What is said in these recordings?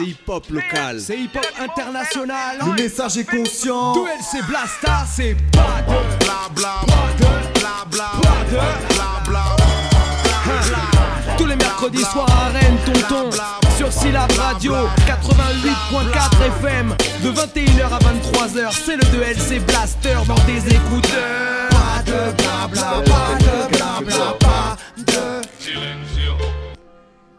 C'est hip-hop local. C'est hip-hop international. Le message est conscient. Duel c'est Blasta, c'est pas de bla bla bla bla bla bla Tous les mercredis soirs à Rennes, tonton. Sur Syllab Radio 88.4 FM. De 21h à 23h, c'est le 2LC Blaster dans tes écouteurs. Pas de blabla, pas de blabla, pas de.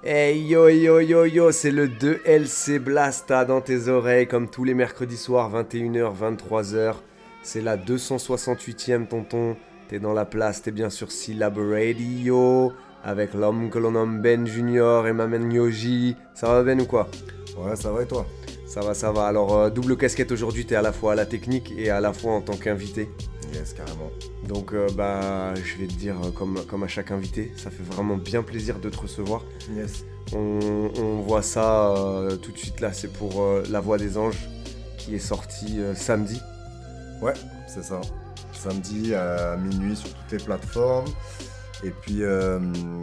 Hey yo yo yo yo, c'est le 2LC Blasta dans tes oreilles comme tous les mercredis soirs 21h 23h. C'est la 268e tonton. T'es dans la place, t'es bien sûr Syllab Radio avec l'homme que l'on nomme Ben Junior et ma main Yoji. Ça va Ben ou quoi? Ouais, ça va et toi? Ça va, ça va. Alors euh, double casquette aujourd'hui, t'es à la fois à la technique et à la fois en tant qu'invité. Yes, carrément. Donc euh, bah je vais te dire euh, comme, comme à chaque invité, ça fait vraiment bien plaisir de te recevoir. Yes. On, on voit ça euh, tout de suite là, c'est pour euh, La Voix des Anges qui est sorti samedi. Ouais, c'est ça. Samedi à minuit sur toutes les plateformes. Et puis, euh,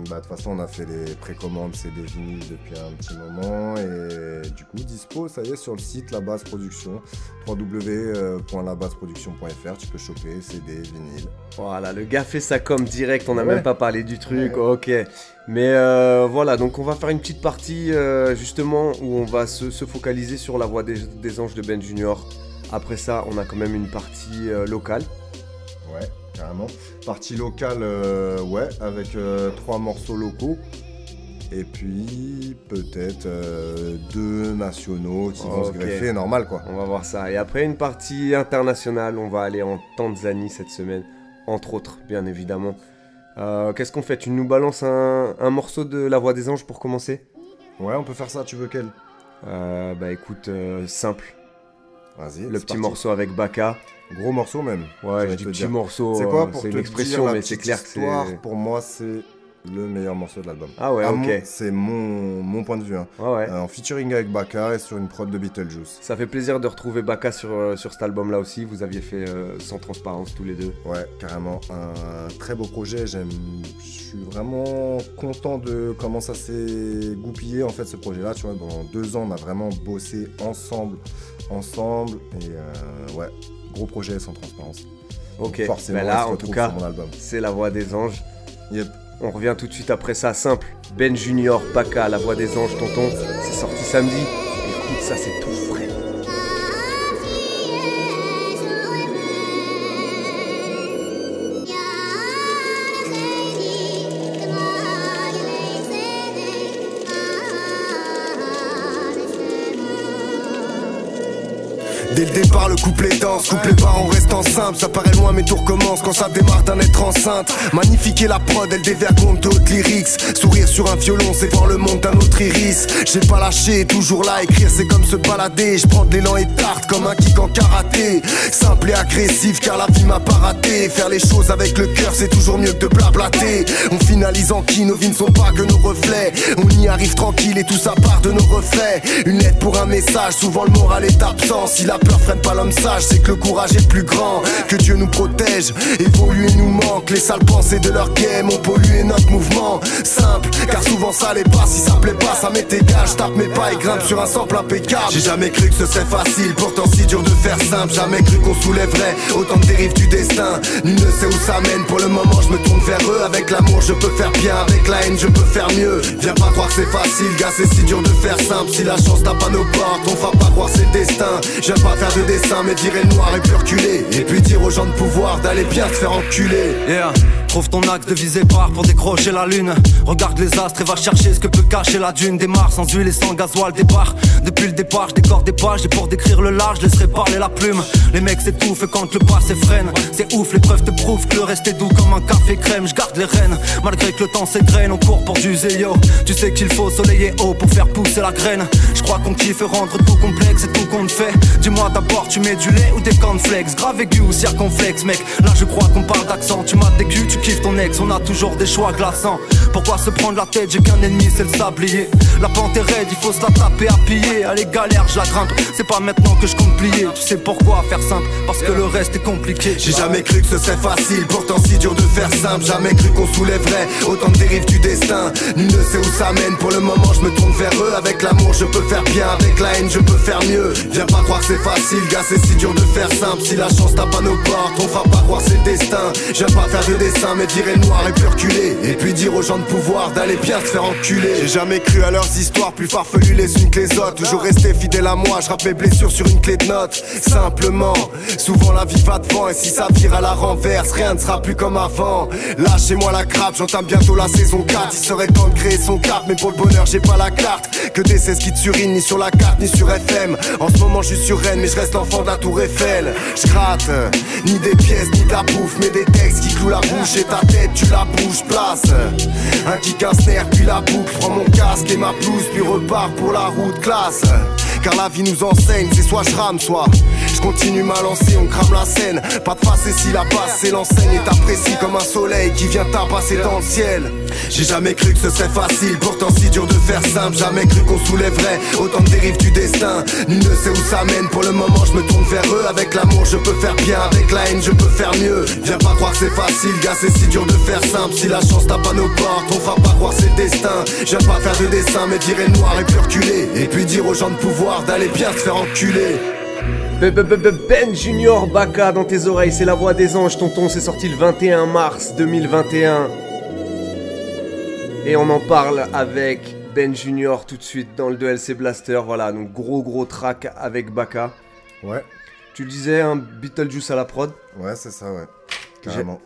bah, de toute façon, on a fait les précommandes CD vinyles depuis un petit moment. Et du coup, dispo, ça y est, sur le site La Base Production, www.labaseproduction.fr. Tu peux choper CD, vinyle. Voilà, le gars fait ça comme direct, on n'a Ouais. même pas parlé du truc, Ouais. ok. Mais euh, voilà, donc on va faire une petite partie euh, justement où on va se, se focaliser sur la voix des, des anges de Ben Junior. Après ça, on a quand même une partie euh, locale. Ouais, carrément. Partie locale, euh, ouais, avec euh, trois morceaux locaux. Et puis, peut-être euh, deux nationaux qui vont se greffer, normal quoi. On va voir ça. Et après une partie internationale, on va aller en Tanzanie cette semaine, entre autres, bien évidemment. Qu'est-ce qu'on fait? Tu nous balances un, un morceau de La Voix des Anges pour commencer? Ouais, on peut faire ça, tu veux quel? Euh, Bah écoute, simple. Vas-y. Le petit parti. morceau avec Baka. Gros morceau même. Ouais, dis te petit dire. morceau. C'est quoi pour C'est te une expression, dire mais c'est clair que c'est. Pour moi, c'est le meilleur morceau de l'album. Ah ouais, ok. C'est mon, mon point de vue. hein. Ouais, ouais. Euh, en featuring avec Baka et sur une prod de Beetlejuice. Ça fait plaisir de retrouver Baka sur, euh, sur cet album-là aussi. Vous aviez fait euh, sans transparence tous les deux. Ouais, carrément. Un très beau projet. J'aime. Je suis vraiment content de comment ça s'est goupillé en fait ce projet-là. Tu vois, pendant deux ans, on a vraiment bossé ensemble, ensemble. Et ouais, gros projet sans transparence. Ok, Donc forcément, ben il là, en tout cas, sur mon album. c'est la voix des anges. Yep. On revient tout de suite après ça, simple. Ben Junior, Baka, la voix des anges, tonton. C'est sorti samedi. Écoute, ça, c'est tout frais. Départ, le couplet danse, couplet pas en restant simple. Ça paraît loin, mais tout recommence quand ça démarre d'un être enceinte. Magnifiquer la prod, elle dévergonde d'autres lyrics. Sourire sur un violon, c'est voir le monde d'un autre iris. J'ai pas lâché, toujours là, écrire c'est comme se balader. Je prends de l'élan et tarte comme un kick en karaté. Simple et agressif, car la vie m'a pas raté. Faire les choses avec le cœur, c'est toujours mieux que de blablater. On finalise en qui, nos vies ne sont pas que nos reflets. On y arrive tranquille et tout ça part de nos reflets. Une lettre pour un message, souvent le moral est absent. Si la peur freine pas l'homme sage, c'est que le courage est plus grand. Que Dieu nous protège, évoluer nous manque. Les sales pensées de leur game ont pollué notre mouvement. Simple, car souvent ça l'est pas. Si ça plaît pas, ça m'est égal. Je tape mes pas et grimpe sur un sample impeccable. J'ai jamais cru que ce serait facile, pourtant si dur de faire simple. Jamais cru qu'on soulèverait autant de dérives du destin. Nul ne sait où ça mène. Pour le moment, je me tourne vers eux. Avec l'amour, je peux faire bien. Avec la haine, je peux faire mieux. Viens pas croire que c'est facile, gars, c'est si dur de faire simple. Si la chance tape à nos portes, on fera pas croire c'est le destin. J'aime pas faire de dessin, mais virer le noir et puis reculer. Et puis dire aux gens de pouvoir d'aller bien se faire enculer. Trouve ton axe de visée par pour décrocher la lune. Regarde les astres et va chercher ce que peut cacher la dune. Démarre sans huile et sans gasoil, départ. Depuis le départ, je décore des pages. Et pour décrire le large, je laisserai parler la plume. Les mecs s'étouffent quand le pas s'effrène. C'est ouf, les preuves te prouvent que le reste est doux comme un café crème. Je garde les rênes, malgré que le temps s'égrène. On court pour du zéyo. Tu sais qu'il faut soleil et eau pour faire pousser la graine. Je crois qu'on kiffe rendre tout complexe et tout qu'on fait. Dis-moi d'abord, tu mets du lait ou des cornflakes? Grave aigu ou circonflexe, mec. Là, je crois qu'on parle d'accent. Tu m'as culs, tu ton ex, on a toujours des choix glaçants. Pourquoi se prendre la tête, j'ai qu'un ennemi, c'est le sablier. La pente est raide, il faut se la taper à piller. Allez, galère, je la grimpe. C'est pas maintenant que je compte plier. Tu sais pourquoi faire simple? Parce que le reste est compliqué. J'ai jamais cru que ce serait facile, pourtant si dur de faire simple. Jamais cru qu'on soulèverait autant de dérives du destin. Nul ne sait où ça mène. Pour le moment, je me tourne vers eux. Avec l'amour, je peux faire bien. Avec la haine, je peux faire mieux. Viens pas croire que c'est facile, gars, c'est si dur de faire simple. Si la chance tape à nos portes, on va pas croire c'est le destin. J'aime pas faire de dessin, mais virer noir et puis reculer. Et puis dire aux gens de pouvoir d'aller bien se faire enculer. J'ai jamais cru à leurs histoires plus farfelues les unes que les autres. Toujours resté fidèle à moi, je mes blessures sur une clé de notes. Simplement, souvent la vie va devant et si ça vire à la renverse, rien ne sera plus comme avant. Lâchez-moi la crape, j'entame bientôt la saison 4. Il serait temps de créer son cap, mais pour le bonheur, j'ai pas la carte. Que des 16 qui te surinent, ni sur la carte, ni sur FM. En ce moment, je suis sur Rennes, mais je reste l'enfant de la Tour Eiffel. Je gratte, ni des pièces, ni de la bouffe, mais des textes qui clouent la bouche ta tête, tu la bouges, place. Un kick, un snare, puis la boucle. Prends mon casque et ma blouse, puis repars pour la route classe. Car la vie nous enseigne, c'est soit je rame, soit je continue ma lancée, on crame la scène. Pas de face et si la passe, c'est l'enseigne et t'apprécies comme un soleil qui vient tabasser dans le ciel. J'ai jamais cru que ce serait facile, pourtant si dur de faire simple. Jamais cru qu'on soulèverait autant de dérives du destin. Nul ne sait où ça mène, pour le moment je me tourne vers eux. Avec l'amour je peux faire bien, avec la haine je peux faire mieux. Viens pas croire que c'est facile, gars, c'est si dur de faire simple. Si la chance tape à nos portes, on va pas croire c'est destin. J'aime pas faire de dessin, mais virer le noir et puis reculer. Et puis dire aux gens de pouvoir d'aller bien se faire enculer. Ben Junior Baka dans tes oreilles, c'est la voix des anges, tonton, c'est sorti le 21 mars 2021. Et on en parle avec Ben Junior tout de suite dans le 2LC Blaster. Voilà, donc gros gros track avec Baka. Ouais. Tu le disais, un Beetlejuice à la prod Ouais, c'est ça, ouais.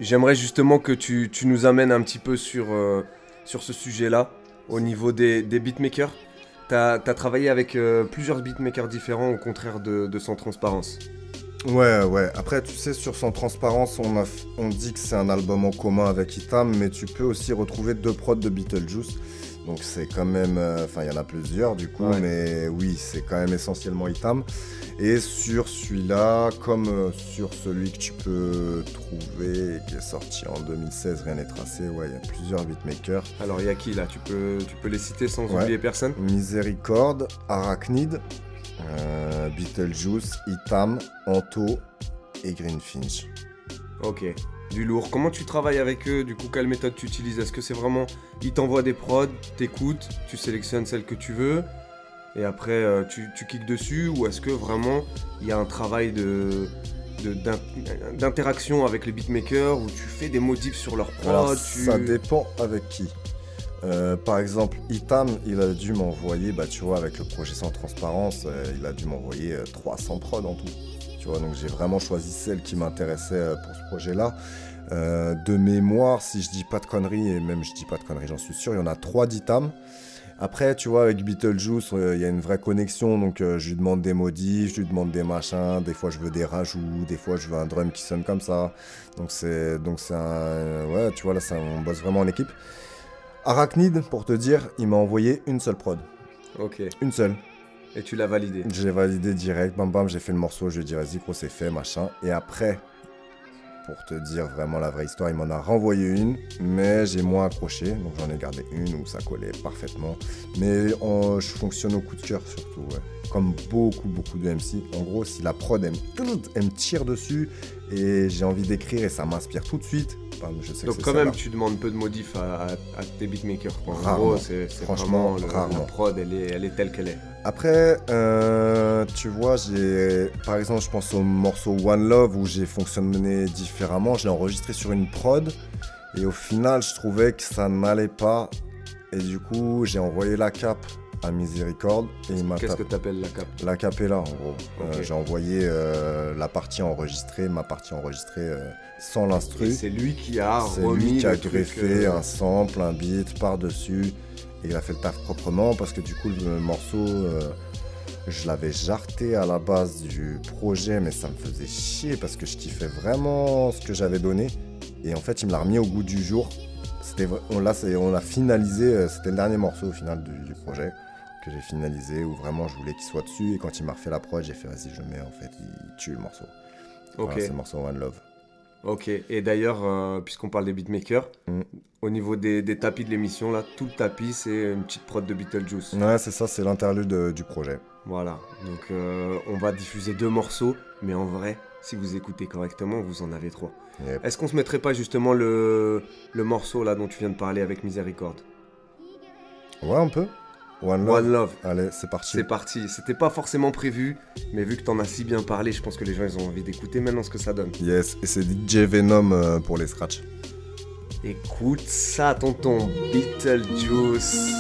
J'aimerais justement que tu, nous amènes un petit peu sur, euh, sur ce sujet-là, au niveau des, des beatmakers. T'as as travaillé avec euh, plusieurs beatmakers différents au contraire de, de Sans Transparence. Ouais, ouais. Après, tu sais, sur Sans Transparence, on, a, on dit que c'est un album en commun avec Itam, mais tu peux aussi retrouver deux prods de Beetlejuice. Donc c'est quand même... Euh, enfin, il y en a plusieurs du coup, mais oui, c'est quand même essentiellement Itam. Et sur celui-là, comme euh, sur celui que tu peux trouver, qui est sorti en 2016, rien n'est tracé, ouais, il y a plusieurs beatmakers. Alors il y a qui là? Tu peux, tu peux les citer sans oublier personne? Miséricorde, Arachnid, euh, Beetlejuice, Itam, Anto et Greenfinch. Ok, du lourd. Comment tu travailles avec eux Du coup, quelle méthode tu utilises? Est-ce que c'est vraiment, ils t'envoient des prods, t'écoutes, tu sélectionnes celle que tu veux et après euh, tu, tu kicks dessus ou est-ce que vraiment il y a un travail de d'interaction avec les beatmakers où tu fais des modifs sur leur prod Ça dépend avec qui. Euh, par exemple, Itam, il a dû m'envoyer, bah, tu vois, avec le projet sans transparence, euh, il a dû m'envoyer 300 prods en tout. Tu vois, donc j'ai vraiment choisi celle qui m'intéressait pour ce projet-là. de mémoire, si je dis pas de conneries, et même je dis pas de conneries, j'en suis sûr, il y en a 3 d'Itam. Après, tu vois, avec Beetlejuice, euh, il y a une vraie connexion. Donc, euh, je lui demande des modifs, je lui demande des machins. Des fois, je veux des rajouts. Des fois, je veux un drum qui sonne comme ça. Donc, c'est, donc c'est un. ouais, tu vois, là, on bosse vraiment en équipe. Arachnid, pour te dire, il m'a envoyé une seule prod. Ok. Une seule. Et tu l'as validé J'ai validé direct. Bam, bam, j'ai fait le morceau. Je lui ai dit, vas-y, gros, c'est fait, machin. Et après, pour te dire vraiment la vraie histoire, il m'en a renvoyé une, mais j'ai moins accroché, donc j'en ai gardé une où ça collait parfaitement. Mais je fonctionne au coup de cœur surtout, comme beaucoup, beaucoup de MC. En gros, si la prod, elle, me tire dessus et j'ai envie d'écrire et ça m'inspire tout de suite, je sais Donc quand même, tu demandes peu de modifs à, tes beatmakers. En gros, c'est franchement vraiment la prod, elle est, elle est telle qu'elle est. Après, euh, tu vois, j'ai, par exemple, je pense au morceau One Love où j'ai fonctionné différemment. Je l'ai enregistré sur une prod et au final, je trouvais que ça n'allait pas. Et du coup, j'ai envoyé la cape à Miséricorde et il m'a. Qu'est-ce que t'appelles la cape? La cape est là, en gros. Euh, j'ai envoyé euh, la partie enregistrée, ma partie enregistrée sans l'instru. C'est lui qui a C'est lui qui a greffé un sample, un beat par dessus. Et il a fait le taf proprement parce que du coup, le morceau, euh, je l'avais jarté à la base du projet, mais ça me faisait chier parce que je kiffais vraiment ce que j'avais donné. Et en fait, il me l'a remis au goût du jour. C'était, on, l'a, on a finalisé, euh, c'était le dernier morceau au final du, projet que j'ai finalisé où vraiment je voulais qu'il soit dessus. Et quand il m'a refait la prod, j'ai fait vas-y, je mets en fait, il tue le morceau. Ok. c'est le morceau One Love. Ok, et d'ailleurs, euh, puisqu'on parle des beatmakers, Mm. au niveau des, des tapis de l'émission, là, tout le tapis, c'est une petite prod de Beetlejuice. Ouais, c'est ça, c'est l'interlude euh, du projet. Voilà, donc euh, on va diffuser deux morceaux, mais en vrai, si vous écoutez correctement, vous en avez trois. Yep. Est-ce qu'on se mettrait pas justement le, le morceau là dont tu viens de parler avec Miséricorde? Ouais, un peu. One Love. One Love. Allez, c'est parti. C'est parti. C'était pas forcément prévu, mais vu que t'en as si bien parlé, je pense que les gens ils ont envie d'écouter maintenant ce que ça donne. Yes, et c'est DJ Venom euh, pour les scratchs. Écoute ça, tonton Beetlejuice.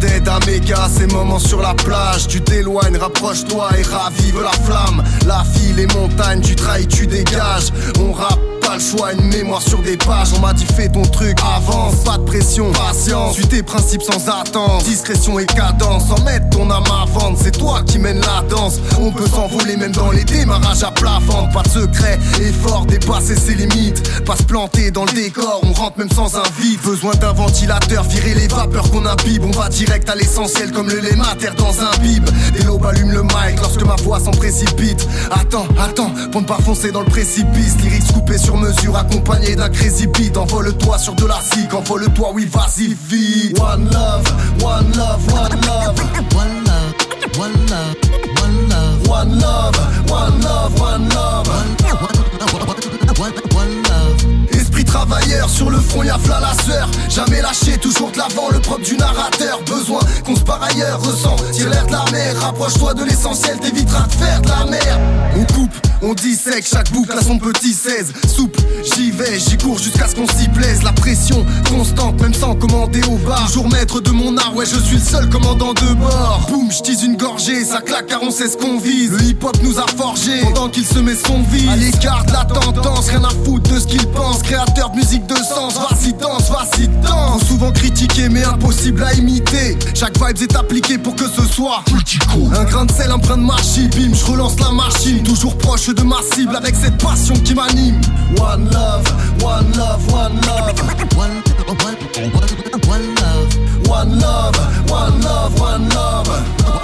D'aide à méga, ces moments sur la plage. Tu t'éloignes, rapproche-toi et ravive la flamme. La file, les montagnes, tu trahis, tu dégages. On rappe pas le choix, une mémoire sur des pages. On m'a dit fais ton truc, avance, pas de pression, patience. Suis tes principes sans attendre, discrétion et cadence. Sans mettre ton âme à vendre, c'est toi qui mène la danse. On peut s'envoler même dans les démarrages à plat ventre. Pas de secret, effort, dépasser ses limites. Pas se planter dans le décor, on rentre même sans invite. Besoin d'un ventilateur, virer les vapeurs qu'on imbibe. On va direct à l'essentiel comme le lait mater dans un bib. Des lobes allument le mic lorsque ma voix s'en précipite. Attends, attends, pour ne pas foncer dans le précipice. Lyrics coupés sur mesure, accompagnés d'un crazy beat. Envole-toi sur de la cig, envole-toi, oui, vas-y vite. One love, one love, one love. One love, one love, one love, One love, one love, one love. one, one love. Sur le front, y'a v'là la sueur. Jamais lâché, toujours de l'avant, le propre du narrateur. Besoin qu'on se par ailleurs, ressent. Tire l'air de la mer, rapproche-toi de l'essentiel, t'éviteras de faire de la merde. On coupe, on dissèque, chaque boucle a son petit 16. Souple, j'y vais, j'y cours jusqu'à ce qu'on s'y plaise. La pression constante, même sans commander au bar. Toujours maître de mon art, ouais, je suis le seul commandant de bord. Boum, j'tise une gorgée, ça claque car on sait ce qu'on vise. Le hip-hop nous a forgé pendant qu'il se met son vise. À l'écart de la tendance, rien à foutre de ce qu'il pense. Créateur de musique de sens, vas-y danse, vas-y danse. Souvent critiqué, mais impossible à imiter. Chaque vibe est appliquée pour que ce soit Un grain de sel, brin de marchi, bim, je relance la machine. Toujours proche de ma cible avec cette passion qui m'anime. One love, one love, one love. One love, One love, one love, one love.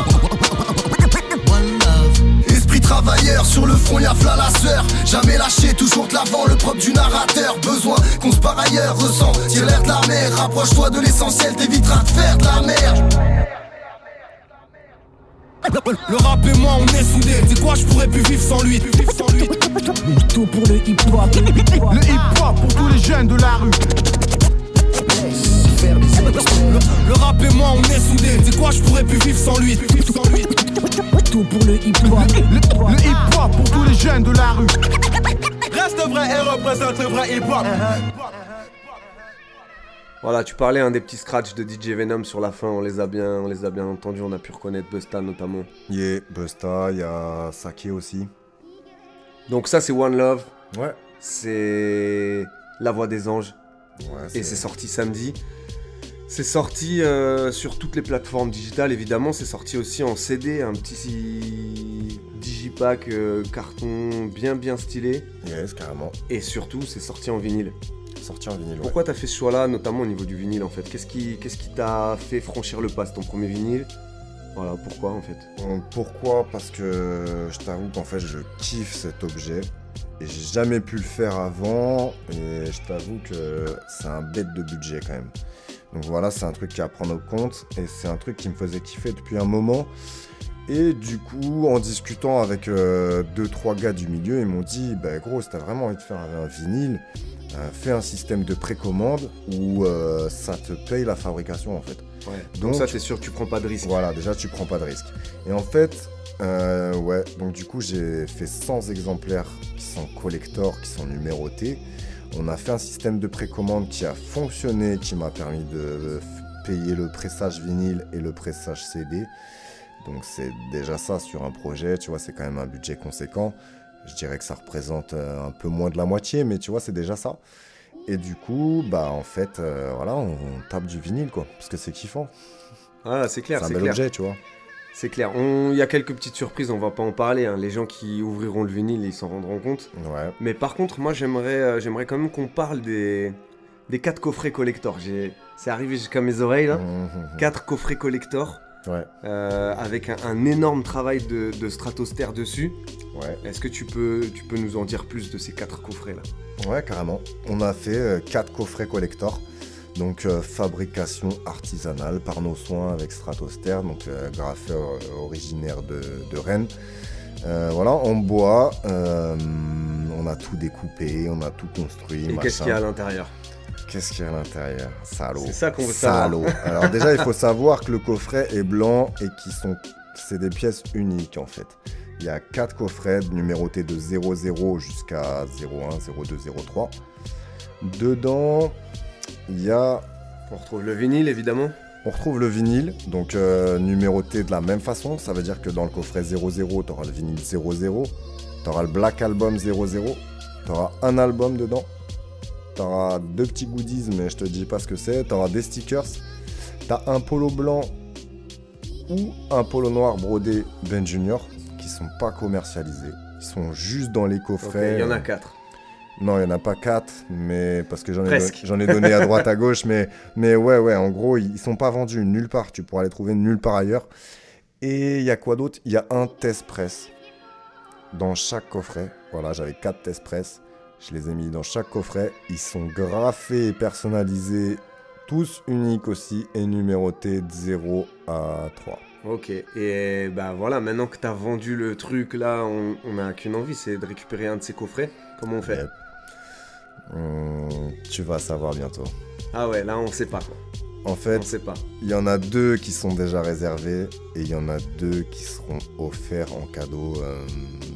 One love. Esprit travailleur sur le front, y'a v'là la sueur. Jamais lâché, toujours de l'avant, le propre du narrateur. Besoin qu'on se par ailleurs, ressent. Tire l'air de la mer, rapproche-toi de l'essentiel, t'éviteras de faire de la merde. Le rap et moi on est soudés C'est quoi je pourrais plus vivre sans lui Vivre sans lui Tout pour le hip hop. Le hip-hop pour tous les jeunes de la rue. Le, le rap et moi on est soudés C'est quoi je pourrais plus vivre sans lui Vivre sans lui Tout pour le hip hop. Le, le hip-hop pour tous les jeunes de la rue. Reste vrai et représente le vrai hip-hop. Voilà, tu parlais un des petits scratchs de DJ Venom sur la fin, on les a bien, on les a bien entendus, on a pu reconnaître Busta notamment. Yeah, Busta, il y a Sake aussi. Donc ça c'est One Love, Ouais. c'est La Voix des Anges Ouais, et c'est sorti samedi. C'est sorti euh, sur toutes les plateformes digitales évidemment, c'est sorti aussi en CD, un petit digipack euh, carton bien bien stylé Yes, carrément. et surtout c'est sorti en vinyle. Sorti en vinyle. ouais. Pourquoi t'as fait ce choix-là, notamment au niveau du vinyle en fait? Qu'est-ce qui qu'est-ce qui t'a fait franchir le pas C'est ton premier vinyle? Voilà, pourquoi en fait? Euh, Pourquoi? Parce que je t'avoue qu'en fait, je kiffe cet objet. Et j'ai jamais pu le faire avant. Et je t'avoue que c'est un bête de budget quand même. Donc voilà, c'est un truc qui à prendre au compte. Et c'est un truc qui me faisait kiffer depuis un moment. Et du coup, en discutant avec euh, deux, trois gars du milieu, ils m'ont dit Bah gros, si t'as vraiment envie de faire un vinyle, euh, fais un système de précommande où euh, ça te paye la fabrication en fait. Ouais. Donc- Donc ça t'es sûr que tu prends pas de risque. Voilà, déjà tu prends pas de risque. Et en fait, euh, ouais, donc du coup j'ai fait 100 exemplaires qui sont collector, qui sont numérotés. On a fait un système de précommande qui a fonctionné, qui m'a permis de f- payer le pressage vinyle et le pressage CD. Donc c'est déjà ça sur un projet, tu vois, c'est quand même un budget conséquent. Je dirais que ça représente euh, un peu moins de la moitié, mais tu vois, c'est déjà ça. Et du coup, bah en fait, euh, voilà, on, on tape du vinyle quoi, parce que c'est kiffant. Voilà, c'est clair, C'est un c'est bel clair. objet, tu vois. C'est clair. Il y a quelques petites surprises, on va pas en parler. hein. Les gens qui ouvriront le vinyle, ils s'en rendront compte. Ouais. Mais par contre, moi j'aimerais euh, j'aimerais quand même qu'on parle des, des 4 coffrets collector. J'ai- C'est arrivé jusqu'à mes oreilles là. Mhm. 4 coffrets collector Ouais, euh, avec un, un énorme travail de, de stratosphère dessus. ouais. Est-ce que tu peux, tu peux nous en dire plus de ces 4 coffrets là? Ouais, carrément. On a fait 4 coffrets collector. Donc, euh, fabrication artisanale par nos soins avec Stratoster, donc euh, graffeur euh, originaire de, de Rennes. Euh, voilà, en bois, on a tout découpé, on a tout construit. Et qu'est-ce qu'il y a à l'intérieur? Qu'est-ce qu'il y a à l'intérieur? Salaud. C'est ça qu'on veut Salaud. Alors déjà, il faut savoir que le coffret est blanc et qui sont, c'est des pièces uniques en fait. Il y a quatre coffrets numérotés de 00 jusqu'à 01, 02, 03. Dedans, il y a, On retrouve le vinyle évidemment. on retrouve le vinyle, donc euh, numéroté de la même façon. Ça veut dire que dans le coffret 00, tu auras le vinyle 00, tu auras le Black Album 00, tu auras un album dedans, tu auras deux petits goodies, mais je te dis pas ce que c'est, tu auras des stickers, tu as un polo blanc ou un polo noir brodé Ben Junior qui sont pas commercialisés. Ils sont juste dans les coffrets. il y en a 4. Non, il n'y en a pas quatre, mais parce que j'en ai, don- donné à droite, à gauche, mais, mais ouais, ouais, en gros, ils sont pas vendus nulle part. Tu pourras les trouver nulle part ailleurs. Et il y a quoi d'autre? Il y a un test press dans chaque coffret. Voilà, j'avais quatre test press. Je les ai mis dans chaque coffret. Ils sont graffés et personnalisés, tous uniques aussi, et numérotés de 0 à 3. Ok, et bah voilà, maintenant que t'as vendu le truc là, on, on a qu'une envie, c'est de récupérer un de ces coffrets. Comment on fait? Hum, tu vas savoir bientôt. Ah ouais, là on sait pas quoi. En On fait, sait pas. Il y en a deux qui sont déjà réservés et il y en a deux qui seront offerts en cadeau euh,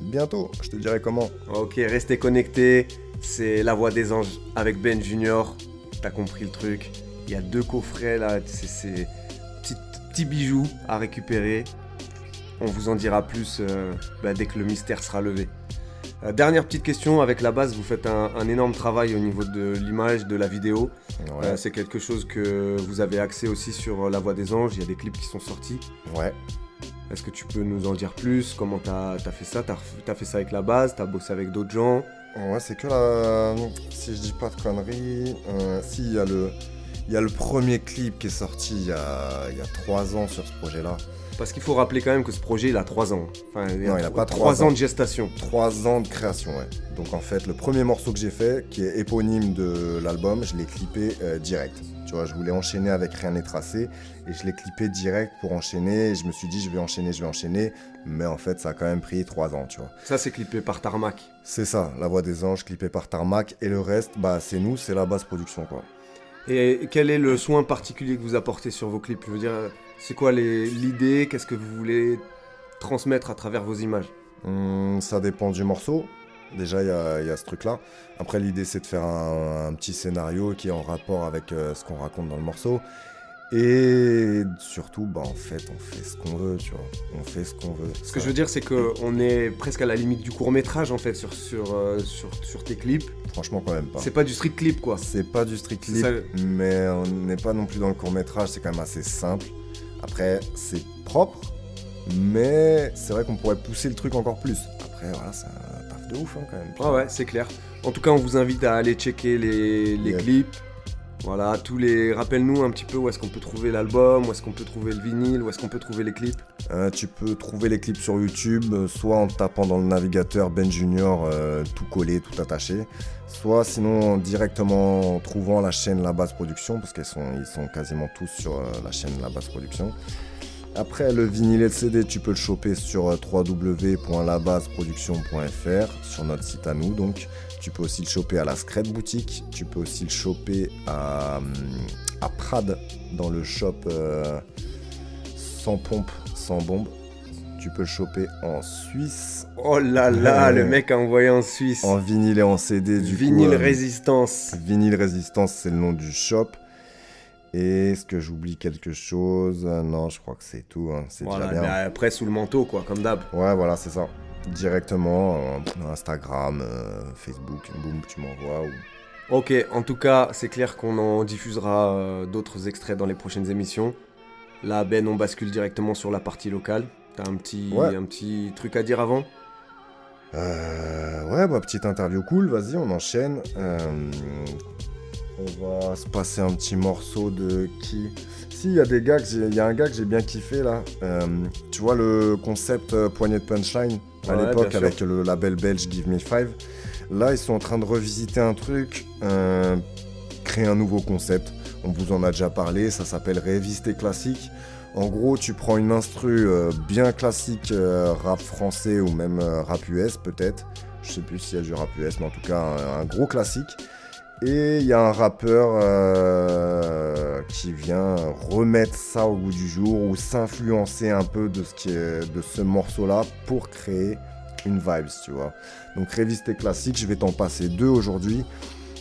bientôt. Je te dirai comment. Ok, restez connectés. C'est La Voix des Anges avec Ben Junior. T'as compris le truc. Il y a deux coffrets là, c'est ces petits, petits bijoux à récupérer. On vous en dira plus euh, bah, dès que le mystère sera levé. Euh, dernière petite question, avec la base, vous faites un, un énorme travail au niveau de l'image, de la vidéo. Ouais. Euh, c'est quelque chose que vous avez accès aussi sur euh, La Voix des Anges. Il y a des clips qui sont sortis. ouais. Est-ce que tu peux nous en dire plus? Comment t'as as fait ça? T'as as fait ça avec la base? T'as bossé avec d'autres gens? Ouais, c'est que la. Si je dis pas de conneries. euh, si, il y, a le... il y a le premier clip qui est sorti il y a, il y a trois ans sur ce projet-là. Parce qu'il faut rappeler quand même que ce projet, il a 3 ans. Enfin, Non, il a pas 3 trois ans ans. de gestation. Trois ans de création, ouais. Donc en fait, le premier morceau que j'ai fait, qui est éponyme de l'album, je l'ai clippé euh, direct. Tu vois, je voulais enchaîner avec Rien n'est tracé et je l'ai clippé direct pour enchaîner. Et je me suis dit, je vais enchaîner, je vais enchaîner. Mais en fait, ça a quand même pris trois ans, tu vois. Ça, c'est clippé par Tarmac. C'est ça, La Voix des Anges, clippé par Tarmac. Et le reste, bah, c'est nous, c'est la base production, quoi. Et quel est le soin particulier que vous apportez sur vos clips? Je veux dire, c'est quoi l'idée? Qu'est-ce que vous voulez transmettre à travers vos images? Hum, ça dépend du morceau. Déjà, il y a, il y a ce truc-là. Après, l'idée, c'est de faire un, un petit scénario qui est en rapport avec euh, ce qu'on raconte dans le morceau. Et surtout, bah, en fait, on fait ce qu'on veut, tu vois. On fait ce qu'on veut. Ce que je veux dire, c'est qu'on est presque à la limite du court métrage en fait sur, sur, euh, sur, sur tes clips. Franchement, quand même pas. C'est pas du street clip quoi. C'est pas du strict C'est clip, ça. mais on n'est pas non plus dans le court-métrage. C'est quand même assez simple. Après, c'est propre, mais c'est vrai qu'on pourrait pousser le truc encore plus. Après, voilà, c'est un taf de ouf, hein, quand même. Ah ouais, c'est clair. En tout cas, on vous invite à aller checker les, clips. Voilà, tous les. Rappelle-nous un petit peu où est-ce qu'on peut trouver l'album, où est-ce qu'on peut trouver le vinyle, où est-ce qu'on peut trouver les clips. Euh, tu peux trouver les clips sur YouTube, euh, soit en tapant dans le navigateur Ben Junior, euh, tout collé, tout attaché, soit sinon directement en trouvant la chaîne La Base Production, parce qu'ils sont, ils sont quasiment tous sur la chaîne La Base Production. Après, le vinyle et le CD, tu peux le choper sur euh, www.labaseproduction.fr, sur notre site à nous donc. Tu peux aussi le choper à la Scred Boutique, tu peux aussi le choper à, hum, à Prad, dans le shop euh, sans pompe, sans bombe. Tu peux le choper en Suisse, Oh là là, le mec a envoyé en Suisse. en vinyle et en CD. Du vinyle coup, euh, résistance. Vinyle Résistance, c'est le nom du shop. Est-ce que j'oublie quelque chose? Non, je crois que c'est tout. hein. C'est Voilà, déjà bien. après sous le manteau quoi, comme d'hab. Ouais, voilà, c'est ça. Directement, euh, Instagram, euh, Facebook, boum, tu m'envoies. Ou... Ok, en tout cas, c'est clair qu'on en diffusera euh, d'autres extraits dans les prochaines émissions. Là, Ben, on bascule directement sur la partie locale. T'as un petit, Ouais. un petit truc à dire avant? Euh, ouais, bah, petite interview cool, vas-y, on enchaîne. On va se passer un petit morceau de qui? Si, il y a des gars, il y a un gars que j'ai bien kiffé là. Euh, tu vois le concept euh, poignée de punchline? À Ouais, l'époque avec le label belge Give Me Five. Là, ils sont en train de revisiter un truc, euh, créer un nouveau concept. On vous en a déjà parlé, ça s'appelle Révisté classique. En gros, tu prends une instru euh, bien classique rap français ou même rap US peut-être. Je sais plus s'il y a du rap US, mais en tout cas un, un gros classique. Et il y a un rappeur euh, qui vient remettre ça au goût du jour ou s'influencer un peu de ce, morceau-là pour créer une vibes, tu vois. Donc Révisté classique, je vais t'en passer deux aujourd'hui.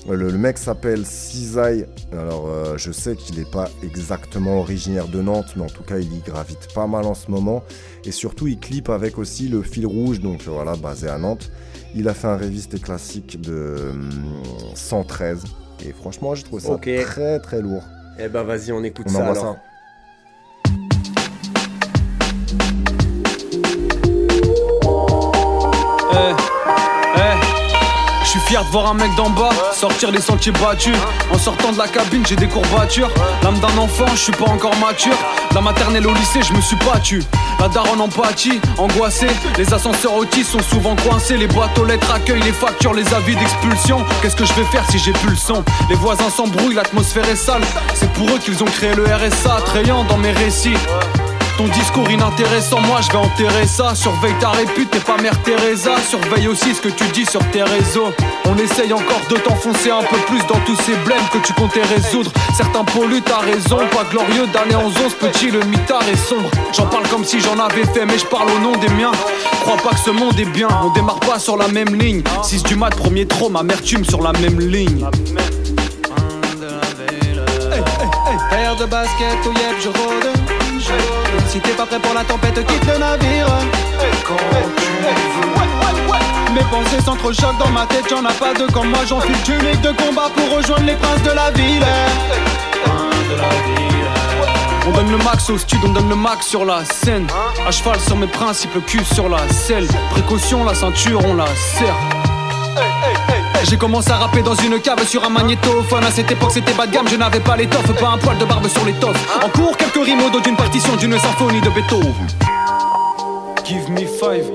Le, mec s'appelle Cisaille. Alors, euh, je sais qu'il n'est pas exactement originaire de Nantes, mais en tout cas, il y gravite pas mal en ce moment. Et surtout, il clip avec aussi le fil rouge, donc voilà, basé à Nantes. Il a fait un révisté classique de hum, 113. Et franchement, je trouve ça très très lourd. Eh ben vas-y, on écoute On ça alors. ça. Eh, Je suis fier de voir un mec d'en bas sortir les sentiers battus. En sortant de la cabine, j'ai des courbatures. L'âme d'un enfant, je suis pas encore mature. La maternelle au lycée, je me suis battu. La daronne empathie, angoissée. Les ascenseurs autistes sont souvent coincés. Les boîtes aux lettres accueillent les factures, les avis d'expulsion. Qu'est-ce que je vais faire si j'ai plus le son Les voisins s'embrouillent, l'atmosphère est sale. C'est pour eux qu'ils ont créé le RSA, attrayant dans mes récits. Ton discours inintéressant, moi je vais enterrer ça. Surveille ta répute, t'es pas mère Teresa. Surveille aussi ce que tu dis sur tes réseaux. On essaye encore de t'enfoncer un peu plus dans tous ces blèmes que tu comptais résoudre. Certains polluent, t'as raison. Pas glorieux d'aller en zone, ce petit, le mitard est sombre. J'en parle comme si j'en avais fait, mais je parle au nom des miens. Crois pas que ce monde est bien, on démarre pas sur la même ligne. 6 du mat, premier trop, amertume sur la même ligne. Paire de basket, au yep, je rôde. Si t'es pas prêt pour la tempête, quitte le navire. Mes pensées s'entrechoquent dans ma tête, y'en a pas deux comme moi, j'enfile tunique de combat pour rejoindre les princes de la ville. On donne le max au studio, on donne le max sur la scène. À cheval sur mes principes, le cul sur la selle. Précaution, la ceinture, on la serre. J'ai commencé à rapper dans une cave sur un magnétophone. À cette époque, c'était bas de gamme, je n'avais pas l'étoffe, pas un poil de barbe sur l'étoffe. En cours, quelques rimes au dos d'une partition d'une symphonie de Beethoven. Give me five.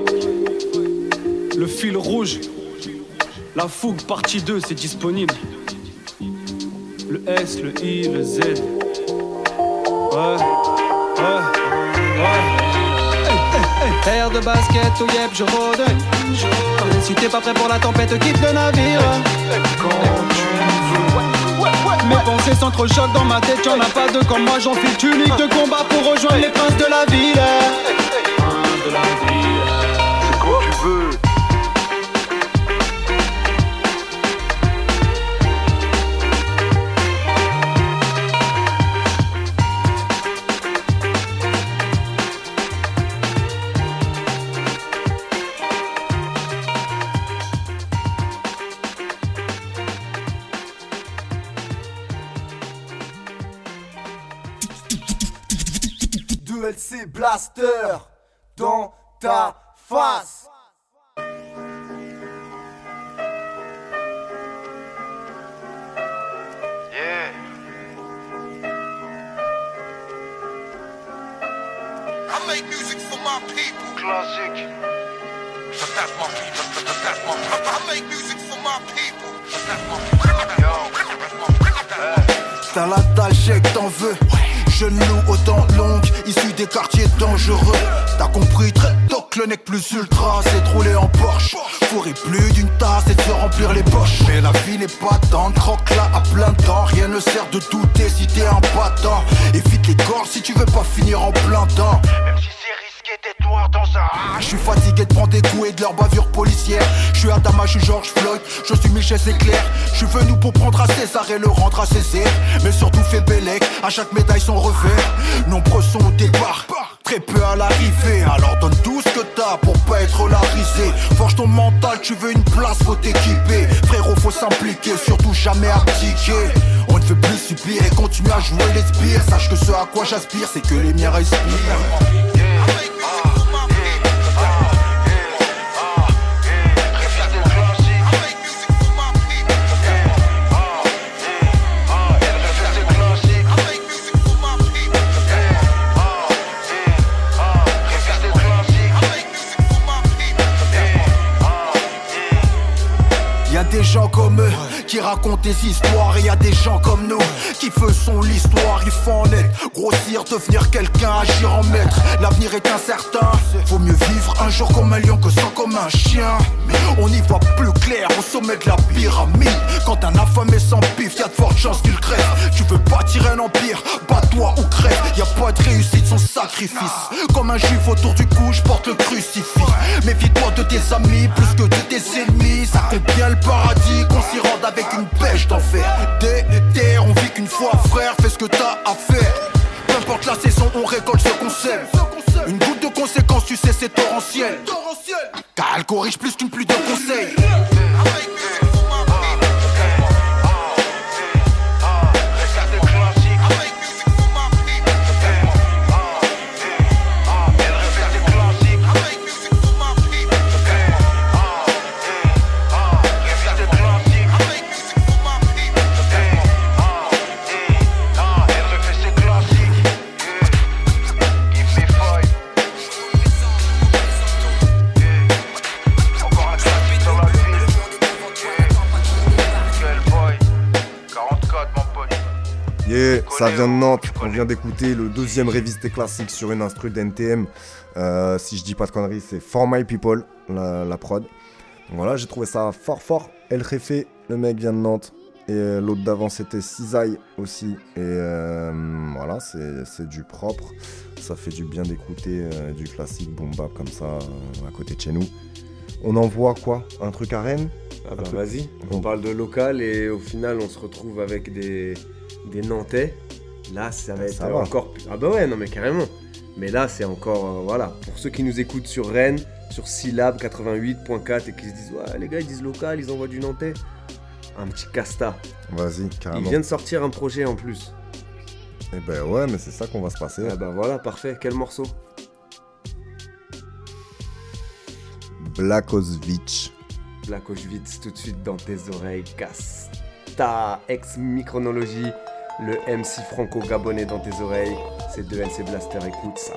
Le fil rouge. La fougue, partie 2, c'est disponible. Le S, le I, le Z. Ouais, ouais, ouais. Paire de basket, au yep, je rôde. Si t'es pas prêt pour la tempête, quitte le navire. Mes pensées s'entrechoquent dans ma tête, y'en a pas deux comme moi, j'enfile tunique de combat pour rejoindre les princes de la ville. Deux LC Blaster dans ta face. Yeah. I make music for my people. Classic. But that's my people. But that's my people. I make music for my people. But that's my people. Yo, that's my people. T'as la dalle, chèque, t'en veux Jeune loup aux dents longues, issu des quartiers dangereux. T'as compris, très toc, le nec plus ultra C'est de rouler en Porsche. Fourrer plus d'une tasse et de se remplir les poches. Mais la vie n'est pas tant croque là à plein temps Rien ne sert de douter si t'es un battant Évite les corps si tu veux pas finir en plein temps ah, je suis fatigué de prendre des coups et de leur bavure policière. Je suis Adama, je suis George Floyd, je suis Michel, c'est clair. Je suis venu pour prendre à César et le rendre à Césaire. Mais surtout fait Bélec, à chaque médaille son revers. Nombreux sont au départ, très peu à l'arrivée. Alors donne tout ce que t'as pour pas être larisé. Forge ton mental, tu veux une place, faut t'équiper. Frérot, faut s'impliquer, surtout jamais abdiquer. On ne veut plus subir et continue à jouer les spires. Sache que ce à quoi j'aspire, c'est que les miens respirent. Qui racontent des histoires. Et y a des gens comme nous qui faisons l'histoire. Il faut en être, grossir, devenir quelqu'un, agir en maître. L'avenir est incertain. Vaut mieux vivre un jour comme un lion que sans comme un chien. On y voit plus clair au sommet de la pyramide. Quand un affamé sans pif, y a de fortes chances qu'il crève. Tu veux bâtir un empire, bats-toi ou crève. Y a pas de réussite sans sacrifice. Comme un juif autour du cou, je porte le crucifix. Méfie-toi de tes amis plus que de tes ennemis. Ça compte bien le paradis qu'on s'y rende avec une pêche d'enfer. Déter, on vit qu'une fois, frère, fais ce que t'as à faire. Peu importe la saison, on récolte ce qu'on sème. Une goutte de conséquence, tu sais, c'est torrentiel. Car elle corrige plus qu'une pluie de conseils. Ça vient de Nantes. On vient d'écouter le deuxième révisité classique sur une instru d'NTM. Euh, si je dis pas de conneries, c'est For My People, la, la prod. Donc voilà, j'ai trouvé ça fort fort. El Jefe, le mec vient de Nantes. Et euh, l'autre d'avant, c'était Cisaille aussi. Et euh, voilà, c'est c'est du propre. Ça fait du bien d'écouter euh, du classique boom bap comme ça à côté de chez nous. On envoie quoi Un truc à Rennes Ah bah vas-y, on parle de local et au final on se retrouve avec des, des Nantais. Là ça va être Ça va. encore plus... Ah bah ouais, non mais carrément. Mais là c'est encore... euh, voilà, pour ceux qui nous écoutent sur Rennes, sur Syllab 88.4 et qui se disent ouais les gars ils disent local, ils envoient du Nantais. Un petit casta. Vas-y, Il carrément. vient de sortir un projet en plus. Et ben ouais, mais c'est ça qu'on va se passer. Ah bah voilà, parfait. Quel morceau? Black Osvich. Black Auschwitz tout de suite dans tes oreilles. Casta, ex-micronologie, le MC franco-gabonais dans tes oreilles. C'est de LC Blaster, écoute ça.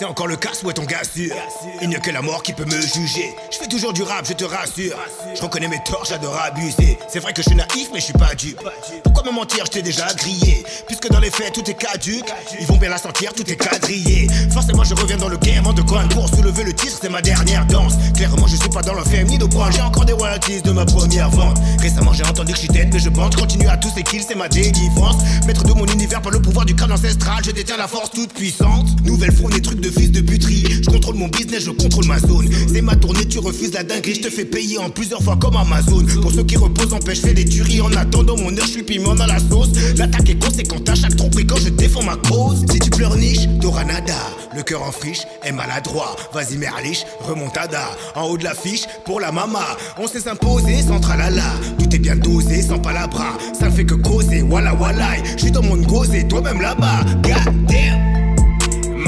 C'est encore le est ton gars sûr Il n'y a que la mort qui peut me juger. Je fais toujours du rap, je te rassure. Je reconnais mes torts, j'adore abuser. C'est vrai que je suis naïf, mais je suis pas dupe. Pourquoi me mentir, je t'ai déjà grillé. Puisque dans les faits, tout est caduque. Ils vont bien la sentir, tout est quadrillé. Forcément, je reviens dans le game en de coin pour soulever le titre, c'est ma dernière danse. Clairement, je suis pas dans l'enfer ni de point. J'ai encore des royalties de ma première vente. Récemment, j'ai entendu que je suis dead, mais je pense. Continue à tous ces kills, c'est ma délivrance. Maître de mon univers par le pouvoir du crâne ancestral, je détiens la force toute puissante. Nouvelle faune et trucs de fils de puterie. Je contrôle mon business, je contrôle ma zone. C'est ma tournée, tu refuses la dinguerie, je te fais payer en plusieurs fois comme Amazon. Pour ceux qui reposent je fais des tueries. En attendant mon heure, je suis piment dans la sauce. L'attaque est conséquente à chaque tromperie quand je défends ma cause. Si tu pleures niche, t'auras nada. Le cœur en friche est maladroit. Vas-y, merliche, remontada. En haut de l'affiche, pour la mama. On sait s'imposer sans tralala. Tout est bien dosé, sans palabra. Ça ne fait que causer, walla walla. Je suis dans mon gosé, toi-même là-bas. God.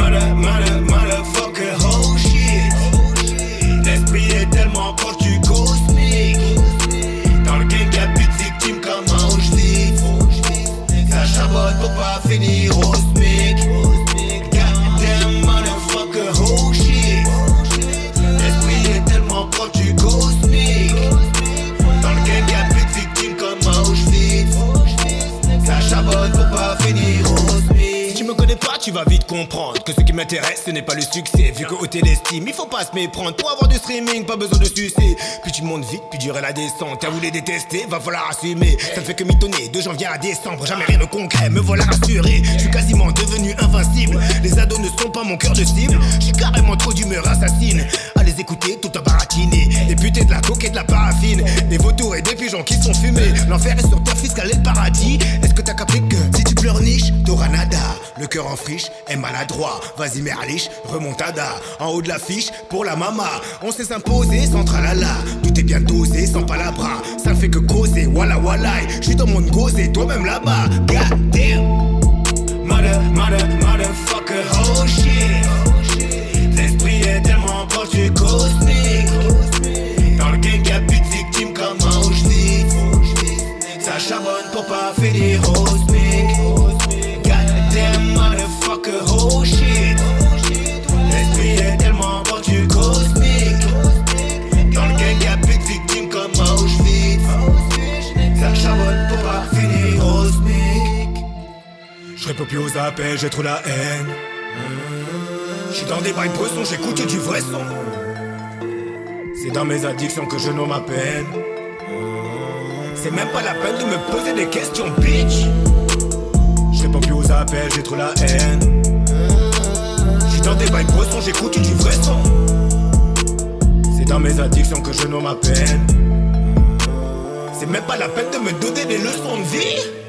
Mother, mother, motherfucker, oh shit. L'esprit est tellement proche du cosmique. Dans le game, y'a plus de victimes comme à Auschwitz. Ça charbonne pour pas finir au tu vas vite comprendre que ce qui m'intéresse, ce n'est pas le succès. Vu que ôter l'estime, il faut pas se méprendre. Pour avoir du streaming, pas besoin de sucer. Puis tu montes vite, puis durer la descente. T'as voulu détester, va falloir assumer. Ça ne fait que mitonner de janvier à décembre. Jamais rien de concret, me voilà rassuré. Je suis quasiment devenu invincible. Les ados ne sont pas mon cœur de cible. Je suis carrément trop d'humeur assassine. À les écouter, tout en baratiner. Des putes de la coque et de la paraffine. Des vautours et des pigeons qui sont fumés. L'enfer est sur terre fiscale et le paradis. Est-ce que t'as capté que si tu pleures niche, t'auras nada. Le cœur en friche est maladroit. Vas-y, merliche, remontada. En haut de l'affiche, pour la mama. On sait s'imposer sans tralala. Tout est bien dosé, sans palabra. Ça ne fait que causer, walla walla. Je suis dans mon gosé, toi-même là-bas. God damn. Mother, mother, motherfucker, oh shit. L'esprit est tellement proche du cosmique. Dans le gang, y'a plus de victimes comme à Auschwitz. Ça charbonne pour pas finir au plus aux appels, j'ai trop la haine. Je suis dans des bails poissons, j'écoute du vrai son. C'est dans mes addictions que je nomme ma peine. C'est même pas la peine de me poser des questions, bitch. Je réponds plus aux appels, j'ai trop la haine. Je suis dans des bails poissons, j'écoute du vrai son. C'est dans mes addictions que je nomme ma peine. C'est même pas la peine de me donner des leçons de vie.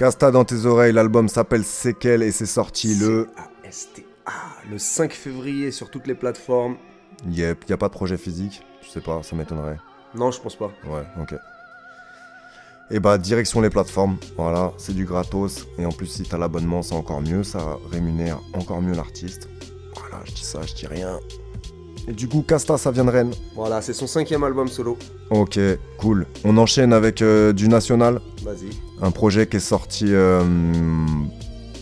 Casta dans tes oreilles, l'album s'appelle Sequel et c'est sorti le. C-A-S-T-A. Le 5 février sur toutes les plateformes. Yep, y a pas de projet physique. Je sais pas, ça m'étonnerait. Non, je pense pas. Ouais, ok. Et bah, direction les plateformes. Voilà, c'est du gratos. Et en plus, si t'as l'abonnement, c'est encore mieux. Ça rémunère encore mieux l'artiste. Voilà, je dis ça, je dis rien. Et du coup, Casta, ça vient de Rennes. Voilà, c'est son cinquième album solo. Ok, cool. On enchaîne avec euh, du national. Vas-y. Un projet qui est sorti euh,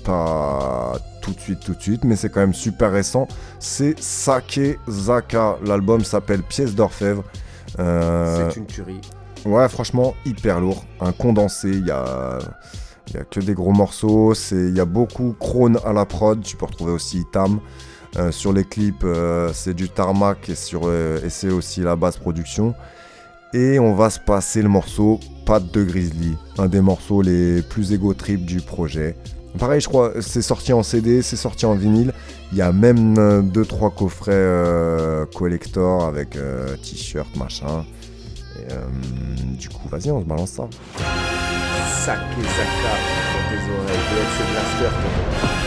pas tout de suite, tout de suite, mais c'est quand même super récent. C'est Sake Zaka. L'album s'appelle Pièce d'orfèvre. Euh, C'est une tuerie. Ouais, franchement, hyper lourd. Un condensé, il y a, il y a que des gros morceaux. C'est- Il y a beaucoup Krone à la prod. Tu peux retrouver aussi Tam. Euh, sur les clips, euh, c'est du tarmac et, euh, et c'est aussi la basse production. Et on va se passer le morceau Patte de Grizzly, un des morceaux les plus égo trip du projet. Pareil, je crois, c'est sorti en CD, c'est sorti en vinyle. Il y a même 2-3 coffrets collector avec t-shirt, machin. Et, du coup, vas-y, on se balance ça. Zaka dans tes oreilles. Blaster.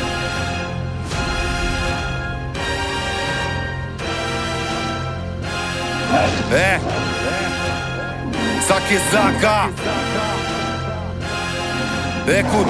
E? Zaki zaka? Dhe kur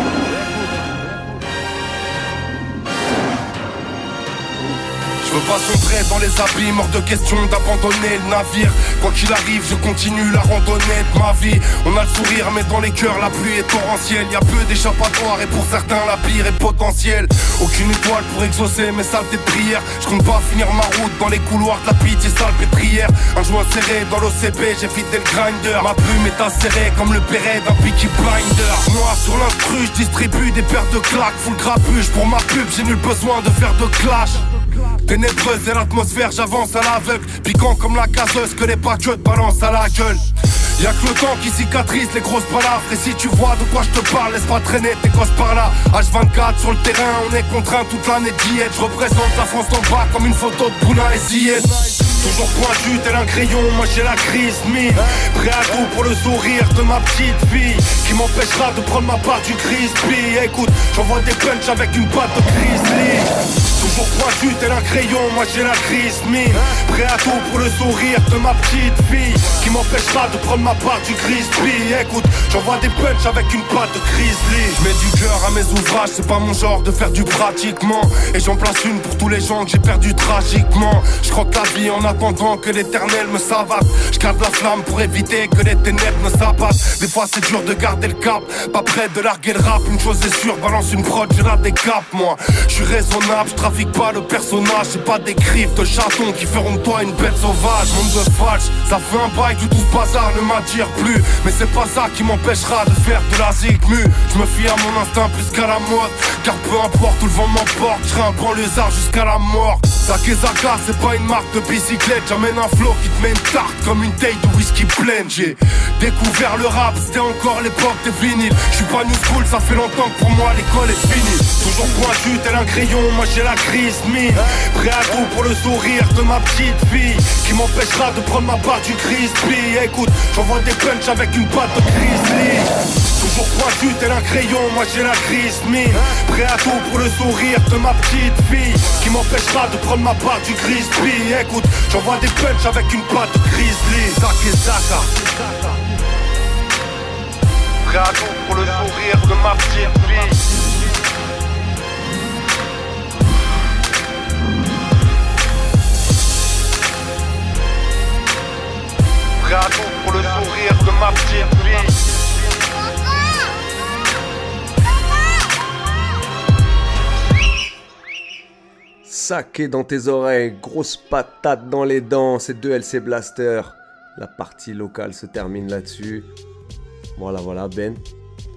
Je veux pas sombrer dans les abîmes, hors de question d'abandonner le navire. Quoi qu'il arrive, je continue la randonnée de ma vie. On a le sourire, mais dans les cœurs, la pluie est torrentielle. Y a peu d'échappatoires, et pour certains, la pire est potentielle. Aucune étoile pour exaucer mes saletés de prière. Je compte pas finir ma route dans les couloirs de la pitié sale pétrière. Un joint serré dans l'OCB, j'ai vidé le grinder. Ma plume est acérée comme le béret d'un Peaky Blinder. Moi, sur l'instru, je distribue des paires de claques. Full grapuche pour ma pub, j'ai nul besoin de faire de clash. Ténébreuse et l'atmosphère, j'avance à l'aveugle. Piquant comme la gazeuse que les paqueux te balancent à la gueule. Y'a que le temps qui cicatrise les grosses palavres Et si tu vois de quoi je te parle, laisse pas traîner tes gosses par là H24 sur le terrain, on est contraint toute l'année d'y être Je représente la France d'en bas comme une photo de Bruna et Toujours pointu tel un crayon, moi j'ai la crise mine Prêt à tout pour le sourire de ma petite fille Qui m'empêchera de prendre ma part du crispy. Écoute, j'envoie des punchs avec une patte de grizzly. Toujours pointu tel un crayon, moi j'ai la crise Prêt à tout pour le sourire de ma petite fille Qui m'empêchera de prendre ma part du crispy. Écoute, j'envoie des punchs avec une patte de grizzly. Je mets du cœur à mes ouvrages, c'est pas mon genre de faire du pratiquement. Et j'en place une pour tous les gens que j'ai perdu tragiquement. Je croque la vie en attendant que l'éternel me savate. Je garde la flamme pour éviter que les ténèbres me s'abattent. Des fois c'est dur de garder le cap, pas prêt de larguer le rap. Une chose est sûre, balance une prod, j'ai la décape moi. Je suis raisonnable, je trafique pas le personnage. C'est pas des griffes de chatons qui feront de toi une bête sauvage. Monde de falche, ça fait un bail que tout ce bazar ne m'attire plus. Mais c'est pas ça qui m'empêchera de faire de la zigmu Je me fie à mon instinct plus qu'à la mode. Car peu importe où le vent m'emporte, je un banlieusard jusqu'à la mort. Sakezaka c'est pas une marque de bicyclette J'amène un flow qui te met une tarte comme une taille de whisky pleine J'ai découvert le rap, c'était encore l'époque des vinyles. Je suis pas new school, ça fait longtemps que pour moi l'école est finie. Toujours pointu tel un crayon, moi j'ai la crise mine. Prêt à tout pour le sourire de ma petite fille Qui m'empêchera de prendre ma part du crispy. Écoute, j'envoie des punchs avec une patte de grizzly. Toujours pointu tel un crayon, moi j'ai la crise Prêt à tout pour le sourire de ma petite fille Qui m'empêchera de prendre ma part du crispy. Écoute, j'envoie des punchs avec une patte grizzly. Sakezaka Prêt à tout pour le sourire de ma petite fille. Prêt à tout pour le sourire de ma Saké dans tes oreilles, grosse patate dans les dents, c'est deux LC Blaster. La partie locale se termine là-dessus. Voilà, voilà, Ben.